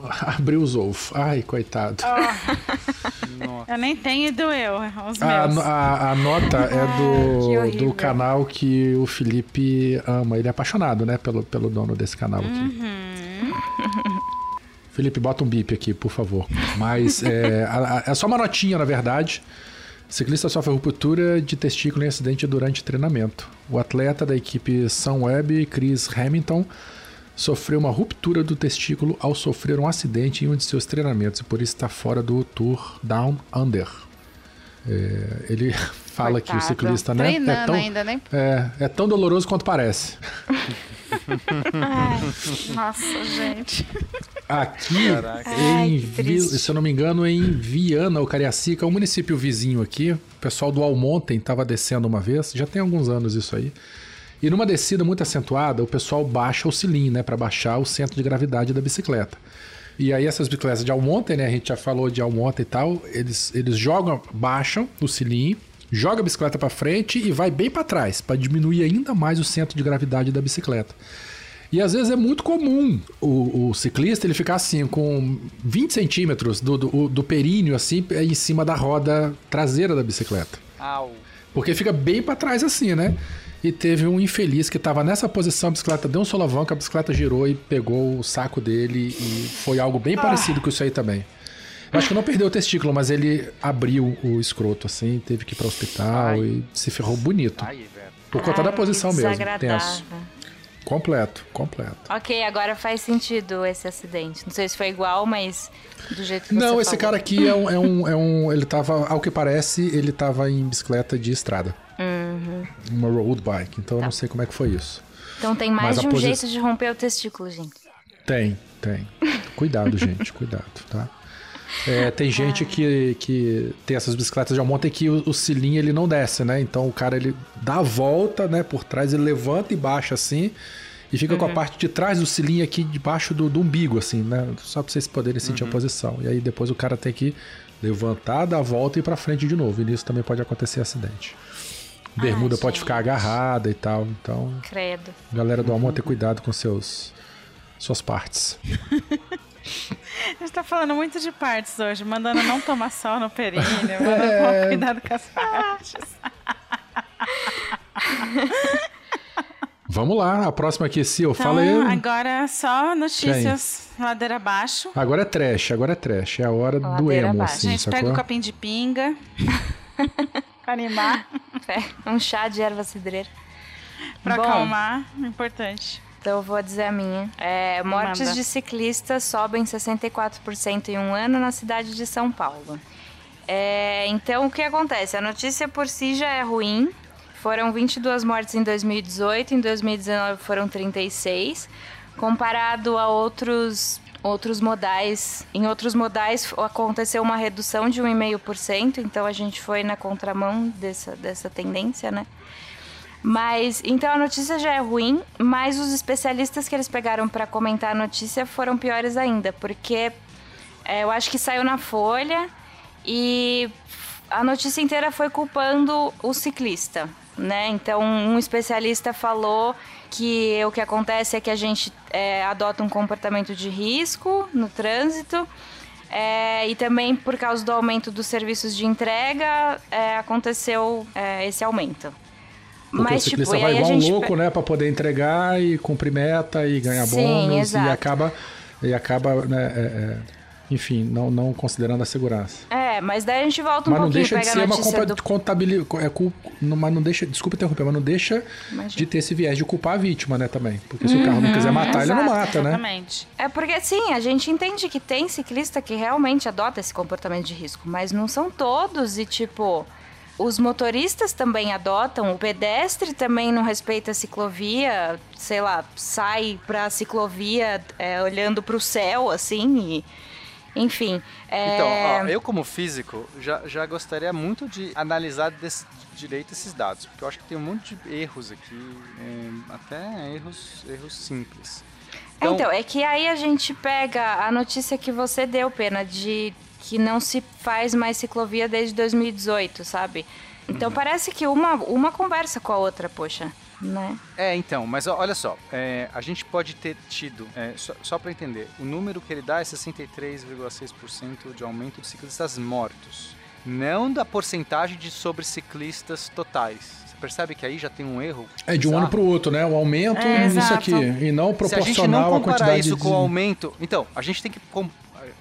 abriu os ovos. Ai, coitado. Oh. eu nem tenho e doeu os a, meus. A, a nota é do, do canal que o Felipe ama. Ele é apaixonado, né, pelo, pelo dono desse canal aqui. Uhum. Felipe, bota um bip aqui, por favor. Mas é, é só uma notinha, na verdade. Ciclista sofre ruptura de testículo em acidente durante treinamento. O atleta da equipe Sunweb, Chris Hamilton, sofreu uma ruptura do testículo ao sofrer um acidente em um de seus treinamentos e por isso está fora do Tour Down Under. É, ele fala Coitado. que o ciclista né, é, tão, ainda, né? é, é tão doloroso quanto parece. Ai, nossa, gente. Aqui, em, Vi, se eu não me engano, em Viana, o Cariacica, um município vizinho aqui. O pessoal do Almontem estava descendo uma vez, já tem alguns anos isso aí. E numa descida muito acentuada, o pessoal baixa o cilindro, né, para baixar o centro de gravidade da bicicleta. E aí essas bicicletas de Almontem, né, a gente já falou de Almontem e tal, eles, eles jogam, baixam o cilindro joga a bicicleta para frente e vai bem para trás, para diminuir ainda mais o centro de gravidade da bicicleta. E às vezes é muito comum o, o ciclista ele ficar assim, com 20 centímetros do, do, do períneo assim, em cima da roda traseira da bicicleta. Au. Porque fica bem para trás assim, né? E teve um infeliz que estava nessa posição, a bicicleta deu um solavanco, a bicicleta girou e pegou o saco dele e foi algo bem ah. parecido com isso aí também. Eu acho que não perdeu o testículo, mas ele abriu o escroto, assim, teve que ir para o hospital Ai. e se ferrou bonito. Ai, por conta Ai, da posição mesmo. Tenso. Completo, completo. Ok, agora faz sentido esse acidente. Não sei se foi igual, mas do jeito que Não, esse falou. cara aqui é um, é um, é um. Ele tava, ao que parece, ele tava em bicicleta de estrada. Uhum. Uma road bike. Então tá. eu não sei como é que foi isso. Então tem mais mas de um posi... jeito de romper o testículo, gente. Tem, tem. Cuidado, gente, cuidado, tá? É, tem gente que, que tem essas bicicletas de moto que o, o cilinho ele não desce, né? Então o cara ele dá a volta, né, por trás, ele levanta e baixa assim. E fica uhum. com a uhum. parte de trás do cilinho aqui debaixo do, do umbigo, assim, né? Só pra vocês poderem sentir uhum. a posição. E aí depois o cara tem que levantar, dar a volta e ir pra frente de novo. E nisso também pode acontecer acidente. Bermuda ah, pode ficar agarrada e tal. Então. Credo. Galera do amor, ter cuidado com seus suas partes. A gente tá falando muito de partes hoje, mandando não tomar sol no períneo, mandando é... cuidado com as partes. Vamos lá, a próxima aqui, Sil, então, fala aí. Agora só notícias Quem? ladeira abaixo. Agora é trash, agora é trash. É a hora ladeira do emo, abaixo. assim, A gente sacou? pega um copinho de pinga. animar. É, um chá de erva cidreira. Pra Bom, acalmar, importante. Então eu vou dizer a minha. É, mortes Manda. de ciclistas sobem 64% em um ano na cidade de São Paulo. É, então o que acontece? A notícia por si já é ruim. Foram 22 mortes em 2018, em 2019 foram 36. Comparado a outros outros modais. Em outros modais aconteceu uma redução de 1,5%, então a gente foi na contramão dessa, dessa tendência, né? Mas então a notícia já é ruim, mas os especialistas que eles pegaram para comentar a notícia foram piores ainda, porque é, eu acho que saiu na Folha e a notícia inteira foi culpando o ciclista, né? Então um especialista falou que o que acontece é que a gente é, adota um comportamento de risco no trânsito. É, e também por causa do aumento dos serviços de entrega, é, aconteceu é, esse aumento. Porque Mas, o ciclista tipo, vai igual um louco, né, para poder entregar e cumprir meta e ganhar Sim, bônus exato. e acaba e acaba, né, é, é, enfim, não, não considerando a segurança. É, mas daí a gente volta um mas não pouquinho, deixa de ser uma do... contabilidade, é, mas não deixa, desculpa interromper, mas não deixa Imagina. de ter esse viés de culpar a vítima, né, também. Porque se uhum, o carro não quiser matar, exato, ele não mata, né? Exatamente. É porque, sim, a gente entende que tem ciclista que realmente adota esse comportamento de risco, mas não são todos e, tipo os motoristas também adotam, o pedestre também não respeita a ciclovia, sei lá, sai pra ciclovia é, olhando pro céu, assim, e, enfim. É... Então, ó, eu como físico já, já gostaria muito de analisar desse, direito esses dados, porque eu acho que tem um monte de erros aqui, é, até erros, erros simples. Então, então, é que aí a gente pega a notícia que você deu, Pena, de que não se faz mais ciclovia desde 2018, sabe? Então uhum. parece que uma, uma conversa com a outra, poxa. Né? É, então, mas olha só, é, a gente pode ter tido, é, só, só para entender, o número que ele dá é 63,6% de aumento de ciclistas mortos, não da porcentagem de sobre ciclistas totais. Você percebe que aí já tem um erro? É de um ano para o outro, né? O aumento é, isso aqui, e não proporcional à quantidade isso de... com o aumento, então a gente tem que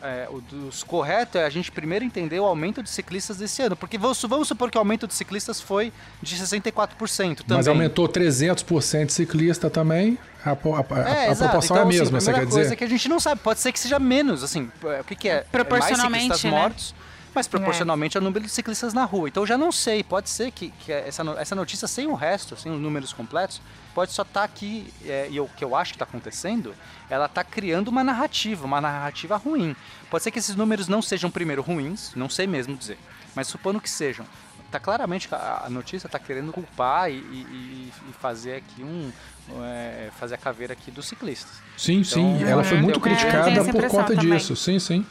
é, o dos correto é a gente primeiro entender o aumento de ciclistas desse ano. Porque vamos, vamos supor que o aumento de ciclistas foi de 64% também. Mas aumentou 300% de ciclista também. A, a, a, é, a proporção então, é a mesma, assim, você quer dizer? coisa que a gente não sabe. Pode ser que seja menos, assim. O que, que é? Proporcionalmente, é mais ciclistas né? mortos mas proporcionalmente ao número de ciclistas na rua. Então eu já não sei, pode ser que, que essa, essa notícia sem o resto, sem os números completos, pode só estar tá aqui, é, e o que eu acho que está acontecendo, ela está criando uma narrativa, uma narrativa ruim. Pode ser que esses números não sejam, primeiro, ruins, não sei mesmo dizer, mas supondo que sejam. Tá claramente a, notícia está querendo culpar e, e, e, fazer aqui um. É, fazer a caveira aqui dos ciclistas. Sim, então, sim. Ela foi muito criticada por conta também. disso. Sim, sim.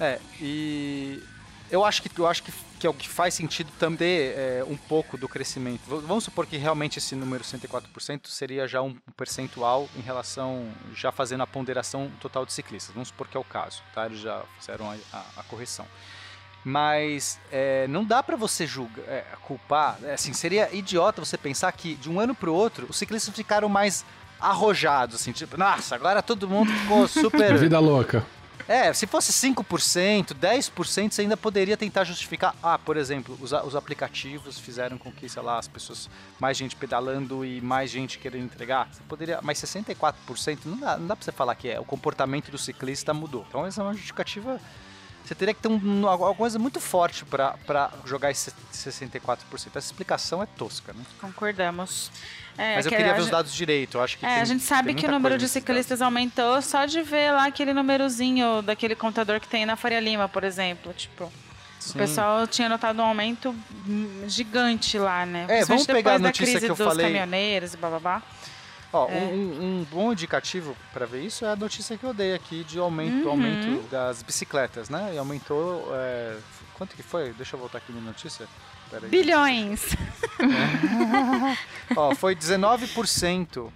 É, e eu acho que eu acho que, que é o que faz sentido também é, um pouco do crescimento. Vamos supor que realmente esse número 104% seria já um percentual em relação, já fazendo a ponderação total de ciclistas. Vamos supor que é o caso, tá? Eles já fizeram a, a, a correção. Mas é, não dá para você julgar, é, culpar. É, assim, seria idiota você pensar que de um ano para o outro os ciclistas ficaram mais arrojados, assim, tipo, nossa, agora todo mundo ficou super. Vida louca. É, se fosse 5%, 10%, você ainda poderia tentar justificar. Ah, por exemplo, os, os aplicativos fizeram com que, sei lá, as pessoas, mais gente pedalando e mais gente querendo entregar. Você poderia, mas 64% não dá, não dá pra você falar que é. O comportamento do ciclista mudou. Então essa é uma justificativa você teria que ter um, alguma coisa muito forte para jogar esse 64%. Essa explicação é tosca, né? Concordamos. É, Mas eu queria ver os dados direito. Eu acho que é, tem, a gente sabe que o número de ciclistas aumentou só de ver lá aquele númerozinho daquele contador que tem na Faria Lima, por exemplo. Tipo, Sim. o pessoal tinha notado um aumento gigante lá, né? É, vamos pegar a notícia que eu dos falei. caminhoneiros e bababá. Ó, é. um, um, bom indicativo para ver isso é a notícia que eu dei aqui de aumento, uhum. aumento das bicicletas, né? E aumentou. É, quanto que foi? Deixa eu voltar aqui na notícia. Bilhões! Ó, foi 19%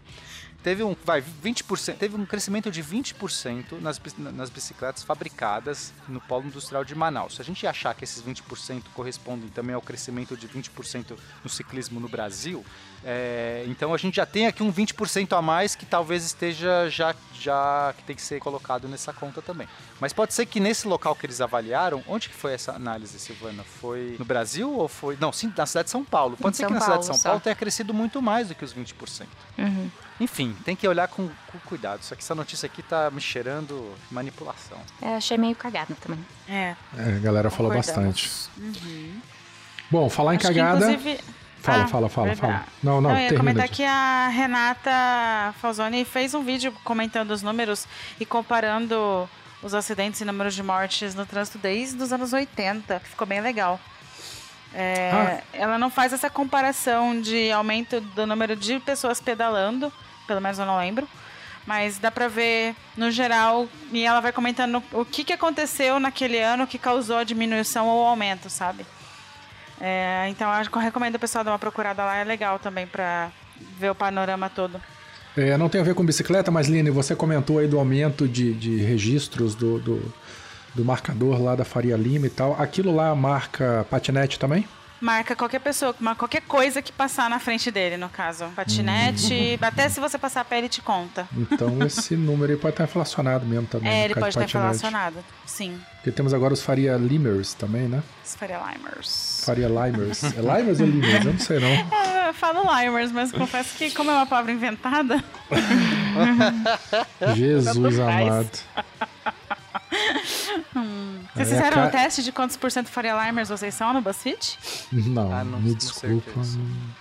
teve um, vai, 20%, teve um crescimento de 20% nas, nas bicicletas fabricadas no polo industrial de Manaus. Se a gente achar que esses 20% correspondem também ao crescimento de 20% no ciclismo no Brasil, é, então a gente já tem aqui um 20% a mais que talvez esteja já, já que tem que ser colocado nessa conta também. Mas pode ser que nesse local que eles avaliaram, onde que foi essa análise, Silvana? Foi no Brasil ou foi... Não, sim, na cidade de São Paulo. Pode em ser São que na Paulo, cidade de São Paulo tenha crescido muito mais do que os 20%. Uhum. Enfim, tem que olhar com, com, cuidado. Só que essa notícia aqui tá me cheirando manipulação. É, achei meio cagada também. É. É, a galera falou bastante. Uhum. Bom, falar em Acho cagada. inclusive... Fala, ah, fala, fala, fala. Não, não, não eu ia comentar que a Renata Falzoni fez um vídeo comentando os números e comparando os acidentes e números de mortes no trânsito desde os anos 80. Ficou bem legal. É, ah. Ela não faz essa comparação de aumento do número de pessoas pedalando, pelo menos eu não lembro. Mas dá pra ver no geral, e ela vai comentando o que, que aconteceu naquele ano que causou a diminuição ou aumento, sabe? É, então eu recomendo o pessoal dar uma procurada lá, é legal também pra ver o panorama todo. É, não tem a ver com bicicleta, mas Line, você comentou aí do aumento de, de registros do, do do marcador lá da Faria Lima e tal. Aquilo lá marca patinete também? Marca qualquer pessoa, qualquer coisa que passar na frente dele, no caso. Patinete, hum. até se você passar a pé, ele te conta. Então esse número aí pode estar inflacionado mesmo também. É, ele pode estar inflacionado, sim. Porque temos agora os Faria Limers também, né? Os Faria Limers. Faria Limers. É Limers ou Limers? Eu não sei não. É, eu falo Limers, mas confesso que como é uma palavra inventada... Jesus amado. Hum. Vocês fizeram o teste de quantos por cento Faria Limers vocês são no BuzzFeed? Não, ah, não me desculpa. Não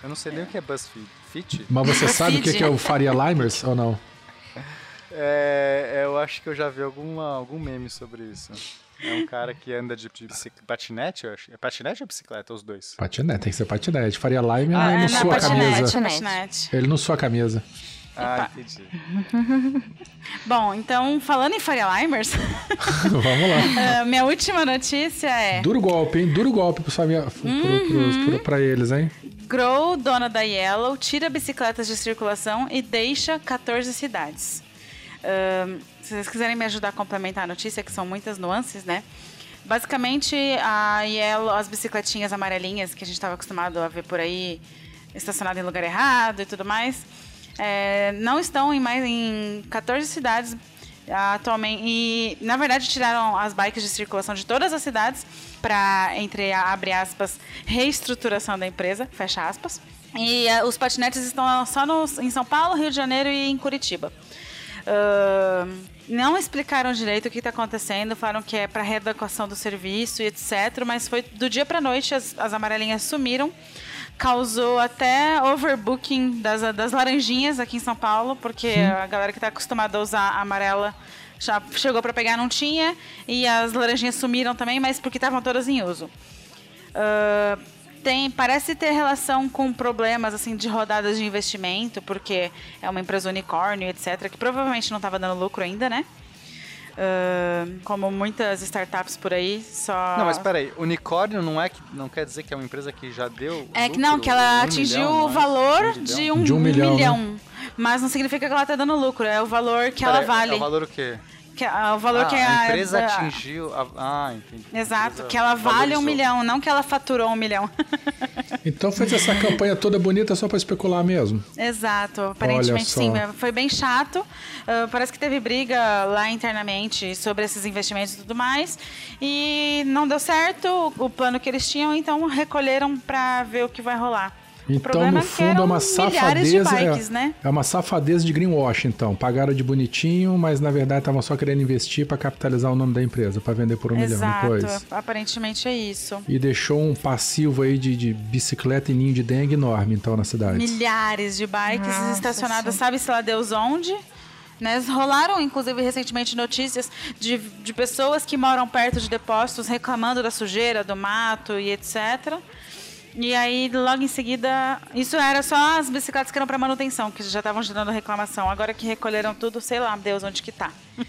eu não sei nem o que é BuzzFeed. Fit? Mas você sabe o que é o Faria Limers ou não? É, eu acho que eu já vi alguma, algum meme sobre isso. É um cara que anda de, de patinete, eu acho. É patinete ou bicicleta? Os dois. Patinete, tem que ser patinete. Faria Lime ah, é, não sua camisa. Patinete. Ele não sua camisa. Ah, entendi. Bom, então, falando em Faria Limers... Vamos lá. Uh, minha última notícia é... Duro golpe, hein? Duro golpe pro, uhum. pra eles, hein? Grow, dona da Yellow, tira bicicletas de circulação e deixa 14 cidades. Uh, se vocês quiserem me ajudar a complementar a notícia, que são muitas nuances, né? Basicamente, a Yellow, as bicicletinhas amarelinhas que a gente estava acostumado a ver por aí, estacionadas em lugar errado e tudo mais é, não estão em mais em 14 cidades atualmente e na verdade tiraram as bikes de circulação de todas as cidades para entre abre aspas reestruturação da empresa fecha aspas. E uh, os patinetes estão só no, em São Paulo Rio de Janeiro e em Curitiba. Uh, não explicaram direito o que está acontecendo falaram que é para readequação do serviço e etc mas foi do dia para noite as, as amarelinhas sumiram causou até overbooking das, das laranjinhas aqui em São Paulo, porque Sim. a galera que está acostumada a usar a amarela já chegou para pegar, não tinha, e as laranjinhas sumiram também, mas porque estavam todas em uso. Uh, tem, parece ter relação com problemas assim de rodadas de investimento, porque é uma empresa unicórnio, etc., que provavelmente não estava dando lucro ainda, né? Uh, como muitas startups por aí, só. Não, mas peraí, unicórnio não é que não quer dizer que é uma empresa que já deu. É que não, que ela um atingiu milhão, o é? valor um de, um, de um, milhão. milhão né? Mas não significa que ela está dando lucro, é o valor que ela vale. É o valor o quê? Que, ah, o valor ah, que a, a empresa a, atingiu. A, ah, entendi. Exato, que ela vale um milhão, não que ela faturou um milhão. então fez essa campanha toda bonita só para especular mesmo. Exato, aparentemente sim. Foi bem chato. Uh, parece que teve briga lá internamente sobre esses investimentos e tudo mais. E não deu certo o plano que eles tinham, então recolheram para ver o que vai rolar. Então, no é fundo, é uma safadeza. Bikes, é, né? é uma safadeza de greenwash, então. Pagaram de bonitinho, mas na verdade estavam só querendo investir para capitalizar o nome da empresa, para vender por um Exato, milhão depois. Aparentemente é isso. E deixou um passivo aí de, de bicicleta e ninho de dengue enorme, então, na cidade. Milhares de bikes Nossa, estacionadas, sim. sabe se lá Deus onde? Né? Rolaram, inclusive, recentemente notícias de, de pessoas que moram perto de depósitos reclamando da sujeira, do mato e etc. E aí, logo em seguida, isso era só as bicicletas que eram para manutenção, que já estavam gerando reclamação. Agora que recolheram tudo, sei lá, Deus, onde que tá.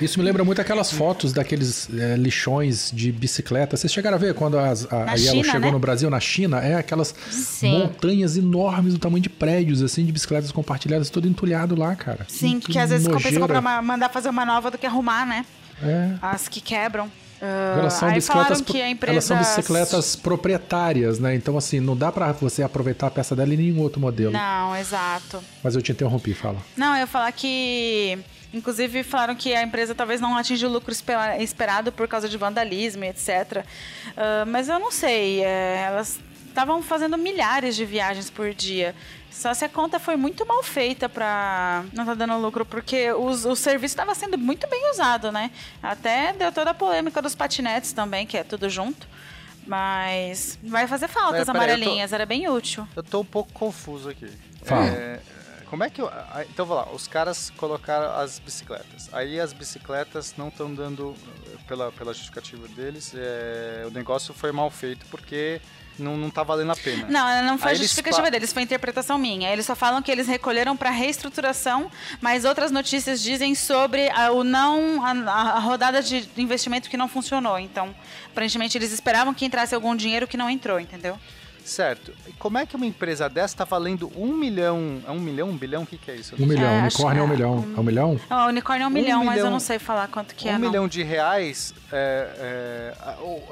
Isso me lembra muito aquelas fotos daqueles é, lixões de bicicleta. Vocês chegaram a ver quando as, a, a Yellow chegou né? no Brasil, na China? É aquelas Sim. montanhas enormes do tamanho de prédios, assim, de bicicletas compartilhadas, todo entulhado lá, cara. Sim, que, que às vezes compensa comprar, mandar fazer uma nova do que arrumar, né? É. As que quebram. Uh, elas são bicicletas, empresa... elas são bicicletas proprietárias, né? Então, assim, não dá para você aproveitar a peça dela em nenhum outro modelo. Não, exato. Mas eu te interrompi, fala. Não, eu ia falar que. Inclusive, falaram que a empresa talvez não atingiu o lucro esperado por causa de vandalismo e etc. Uh, mas eu não sei. É, elas estavam fazendo milhares de viagens por dia. Só se a conta foi muito mal feita pra não tá dando lucro, porque os, o serviço estava sendo muito bem usado, né? Até deu toda a polêmica dos patinetes também, que é tudo junto. Mas vai fazer falta é, as amarelinhas, tô, era bem útil. Eu tô um pouco confuso aqui. Fala. É, como é que. Eu, então vou lá, os caras colocaram as bicicletas. Aí as bicicletas não estão dando, pela, pela justificativa deles, é, o negócio foi mal feito porque não, não tá valendo a pena. Não, não foi a justificativa deles, foi a interpretação minha. Eles só falam que eles recolheram para reestruturação, mas outras notícias dizem sobre a, o não a, a, rodada de investimento que não funcionou. Então, aparentemente eles esperavam que entrasse algum dinheiro que não entrou, entendeu? Certo. E como é que uma empresa dessa está valendo um milhão? É um milhão, um bilhão? O que, que é isso? Um milhão. É, unicórnio é um milhão. É um milhão? Não, o unicórnio é um, um milhão, milhão, mas eu não sei falar quanto que um é. Um milhão não. de reais é,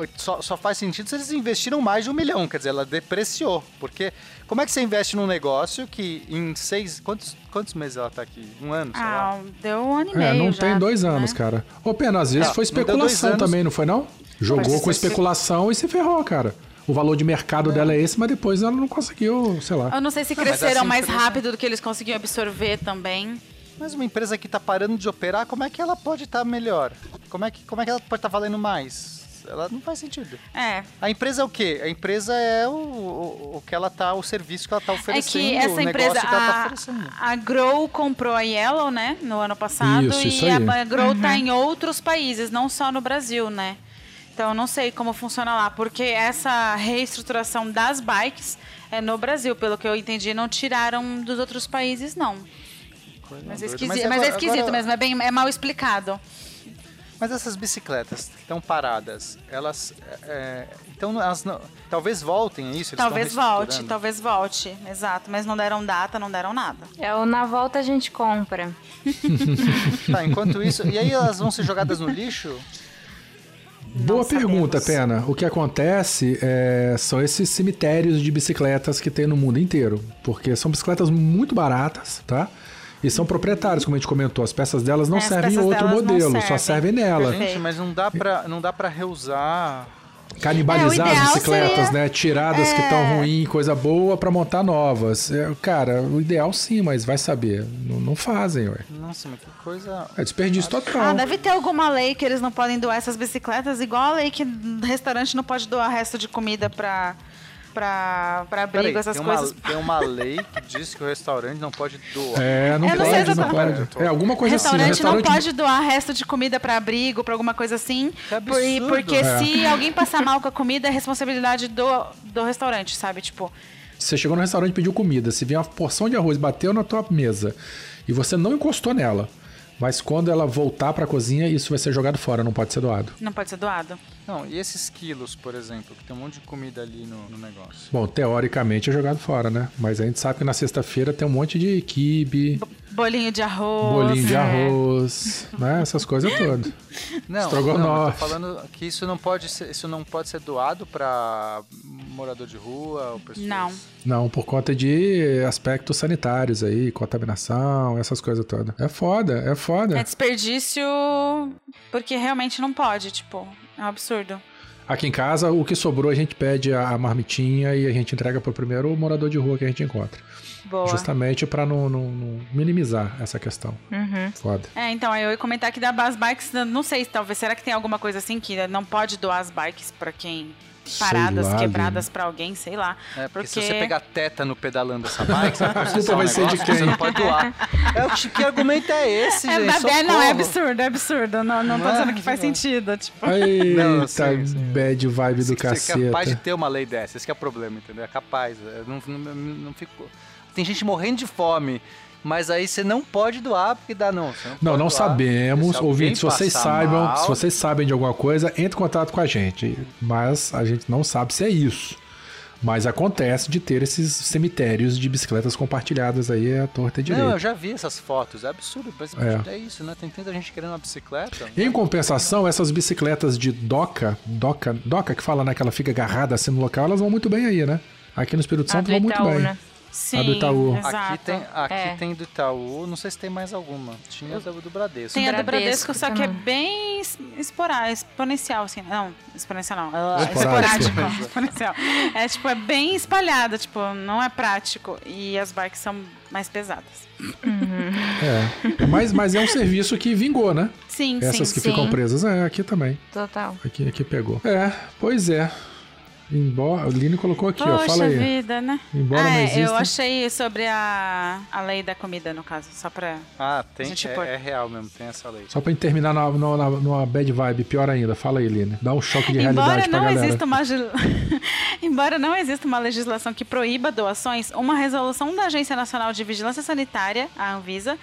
é, só, só faz sentido se eles investiram mais de um milhão. Quer dizer, ela depreciou. Porque como é que você investe num negócio que em seis. Quantos, quantos meses ela está aqui? Um ano? ah, deu um ano e é, meio. não já, tem dois né? anos, cara. Ô, Pena, às vezes não, foi especulação não também, não foi não? Jogou com especulação e se ferrou, cara o valor de mercado dela é esse, mas depois ela não conseguiu, sei lá. Eu não sei se cresceram assim, mais rápido do que eles conseguiam absorver também. Mas uma empresa que está parando de operar, como é que ela pode estar tá melhor? Como é, que, como é que ela pode estar tá valendo mais? Ela não faz sentido. É. A empresa é o quê? A empresa é o, o, o que ela tá, o serviço que ela está oferecendo. É que essa empresa, a, tá a Grow comprou a Yellow, né, no ano passado. Isso, isso e aí. a Grow está uhum. em outros países, não só no Brasil, né? Então, eu não sei como funciona lá, porque essa reestruturação das bikes é no Brasil, pelo que eu entendi, não tiraram dos outros países, não. Mas, é esquisito, mas, agora, mas é esquisito agora... mesmo, é, bem, é mal explicado. Mas essas bicicletas que estão paradas, elas. É, então, elas não, talvez voltem a isso? Talvez volte, talvez volte, exato. Mas não deram data, não deram nada. É o na volta a gente compra. tá, enquanto isso. E aí elas vão ser jogadas no lixo? Boa pergunta, Pena. O que acontece é, são esses cemitérios de bicicletas que tem no mundo inteiro. Porque são bicicletas muito baratas, tá? E são proprietários, como a gente comentou. As peças delas não é, servem em outro modelo, servem. só servem nela. Gente, mas não dá pra, não dá pra reusar canibalizar é, as bicicletas, seria... né? Tiradas é... que estão ruins, coisa boa, para montar novas. É, cara, o ideal sim, mas vai saber. Não, não fazem, ué. Nossa, mas que coisa. É desperdício total. Ah, deve ter alguma lei que eles não podem doar essas bicicletas, igual a lei que restaurante não pode doar resto de comida para pra, pra abrigo, Peraí, essas tem coisas. Uma, tem uma lei que diz que o restaurante não pode doar. É, não, pode, não, não pode. É alguma coisa restaurante assim. Restaurante não pode doar resto de comida pra abrigo, pra alguma coisa assim. Que absurdo. Porque é. se alguém passar mal com a comida, é responsabilidade do, do restaurante, sabe? Tipo... Você chegou no restaurante e pediu comida, se vier uma porção de arroz bateu na tua mesa e você não encostou nela, mas quando ela voltar para a cozinha, isso vai ser jogado fora, não pode ser doado. Não pode ser doado. Não, e esses quilos, por exemplo, que tem um monte de comida ali no, no negócio? Bom, teoricamente é jogado fora, né? Mas a gente sabe que na sexta-feira tem um monte de quibe. Bolinho de arroz. Bolinho de é. arroz, né? Essas coisas todas. Não, Estrogonofe. não, eu tô falando que isso não pode ser, isso não pode ser doado para morador de rua ou pessoas. Não. Não, por conta de aspectos sanitários aí, contaminação, essas coisas todas. É foda, é foda. É desperdício porque realmente não pode, tipo, é um absurdo. Aqui em casa, o que sobrou a gente pede a marmitinha e a gente entrega para o primeiro morador de rua que a gente encontra. Boa. Justamente para não, não, não, minimizar essa questão. Uhum. Foda. É, então, eu ia comentar que da Bas Bikes, não sei, talvez, será que tem alguma coisa assim que não pode doar as bikes para quem paradas, lá, quebradas para alguém, sei lá. É, porque, porque, se você pegar teta no pedalando essa bike, você, vai, vai ser de quem? Você não pode doar. É, que argumento é esse, é, gente? É, não, é absurdo, é absurdo. Não, não, não tô dizendo que faz não. sentido. Tipo. Eita, não, sim, sim. bad vibe do cacete. Você é capaz de ter uma lei dessa, esse é o problema, entendeu? É capaz. Não, não, não fico... Tem gente morrendo de fome mas aí você não pode doar porque dá não. não, não, não sabemos, ouvintes, se vocês saibam, mal... se vocês sabem de alguma coisa, entre em contato com a gente, mas a gente não sabe se é isso. Mas acontece de ter esses cemitérios de bicicletas compartilhadas aí à torta direita. Não, eu já vi essas fotos, é absurdo, mas é, é isso, né? Tem tanta gente querendo uma bicicleta. Em compensação, essas bicicletas de doca, doca, doca que fala, né, que ela fica agarrada assim no local, elas vão muito bem aí, né? Aqui no Espírito Santo vão muito bem. Né? Sim, a do Itaú. Exato. Aqui tem, aqui é. tem do Itaú, não sei se tem mais alguma. Tinha do, do Bradesco. Tem a do Bradesco, só que é bem esporádico, exponencial, assim. Não, exponencial não. Esporádico. exponencial. É tipo, é bem espalhada, tipo, não é prático. E as bikes são mais pesadas. Uhum. É. Mas, mas é um serviço que vingou, né? Sim, Essas sim, que sim. ficam presas, é, aqui também. Total. Aqui, aqui pegou. É, pois é. Embora, o Lino colocou aqui, Poxa ó, fala aí. vida, né? Embora ah, não é, exista... eu achei sobre a, a lei da comida, no caso, só pra... Ah, tem, gente é, pôr. é real mesmo, tem essa lei. Só pra gente terminar na, na, na- numa bad vibe, pior ainda. Fala aí, Lino. Dá um choque de Embora realidade pra não, galera. exista uma, Embora não exista uma legislação que proíba doações, uma resolução da Agência Nacional de Vigilância Sanitária, a Anvisa,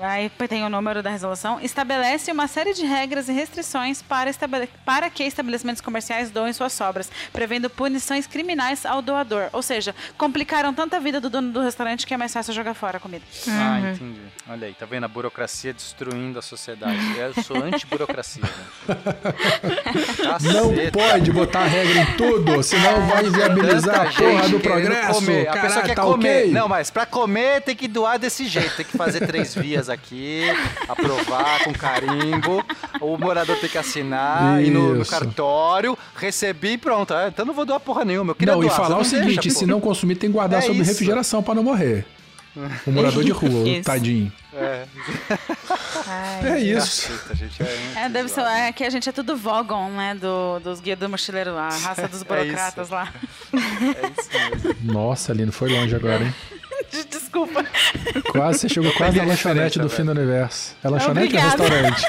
aí tem o número da resolução, estabelece uma série de regras e restrições para, estabele- para que estabelecimentos comerciais doem suas sobras, prevendo punições criminais ao doador. Ou seja, complicaram tanto a vida do dono do restaurante que é mais fácil jogar fora a comida. Ah, entendi. Olha aí, tá vendo a burocracia destruindo a sociedade. Eu sou anti-burocracia. Não pode botar regra em tudo, senão vai inviabilizar Tanta a porra do progresso. Comer. A pessoa quer tá comer. ok? Não, mas pra comer tem que doar desse jeito. Tem que fazer três vias aqui, aprovar com carimbo. O morador tem que assinar, ir no, no cartório, recebi e pronto. Ah, Então não vou doar porra nenhuma. Eu queria Não, e doar, falar você o não seguinte, deixa, se não consumir, tem que guardar É sob isso. refrigeração pra não morrer. O morador de rua, o Isso. tadinho. É, É isso. É, É, deve ser. É que a gente é tudo Vogon, né? Do, dos guias do mochileiro lá, a raça dos burocratas lá. É isso mesmo. Nossa, Lino, foi longe agora, hein? Desculpa. Quase, você chegou quase na Peguei lanchonete referência, do fim do universo. É lanchonete Obrigada. ou restaurante?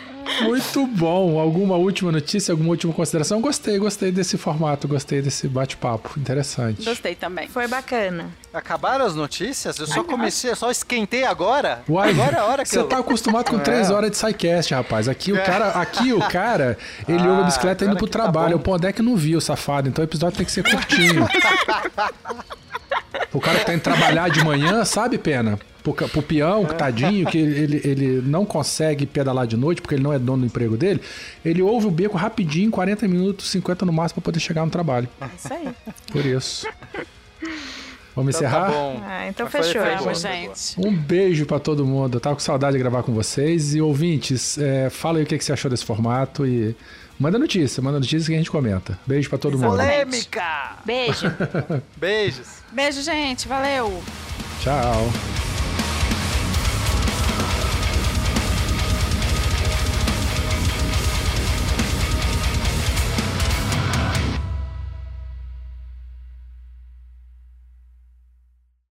Muito bom. Alguma última notícia, alguma última consideração? Gostei, gostei desse formato, gostei desse bate-papo. Interessante. Gostei também. Foi bacana. Acabaram as notícias? Eu só comecei, eu só esquentei agora. Uai, agora é a hora que você eu... tá acostumado com três horas de sidecast, rapaz. Aqui o cara, aqui o cara, ele ouve a Ah, bicicleta indo pro tá trabalho. bom. o Pondé não viu, safado. Então o episódio tem que ser curtinho. o cara que tá indo trabalhar de manhã, sabe, Pena? Pro, pro peão, que tadinho, que ele, ele não consegue pedalar de noite porque ele não é dono do emprego dele, ele ouve o beco rapidinho, 40 minutos, 50 no máximo, pra poder chegar no trabalho. Isso aí. Por isso. Vamos Então encerrar? tá bom. Ah, então Foi- fechou. foi gente. Um beijo pra todo mundo. Eu tava com saudade de gravar com vocês. E ouvintes, é, fala aí o que, que você achou desse formato e manda notícia, manda notícia que a gente comenta. Beijo pra todo mundo. Polêmica! Beijo. Beijos. Beijo, gente. Valeu. Tchau.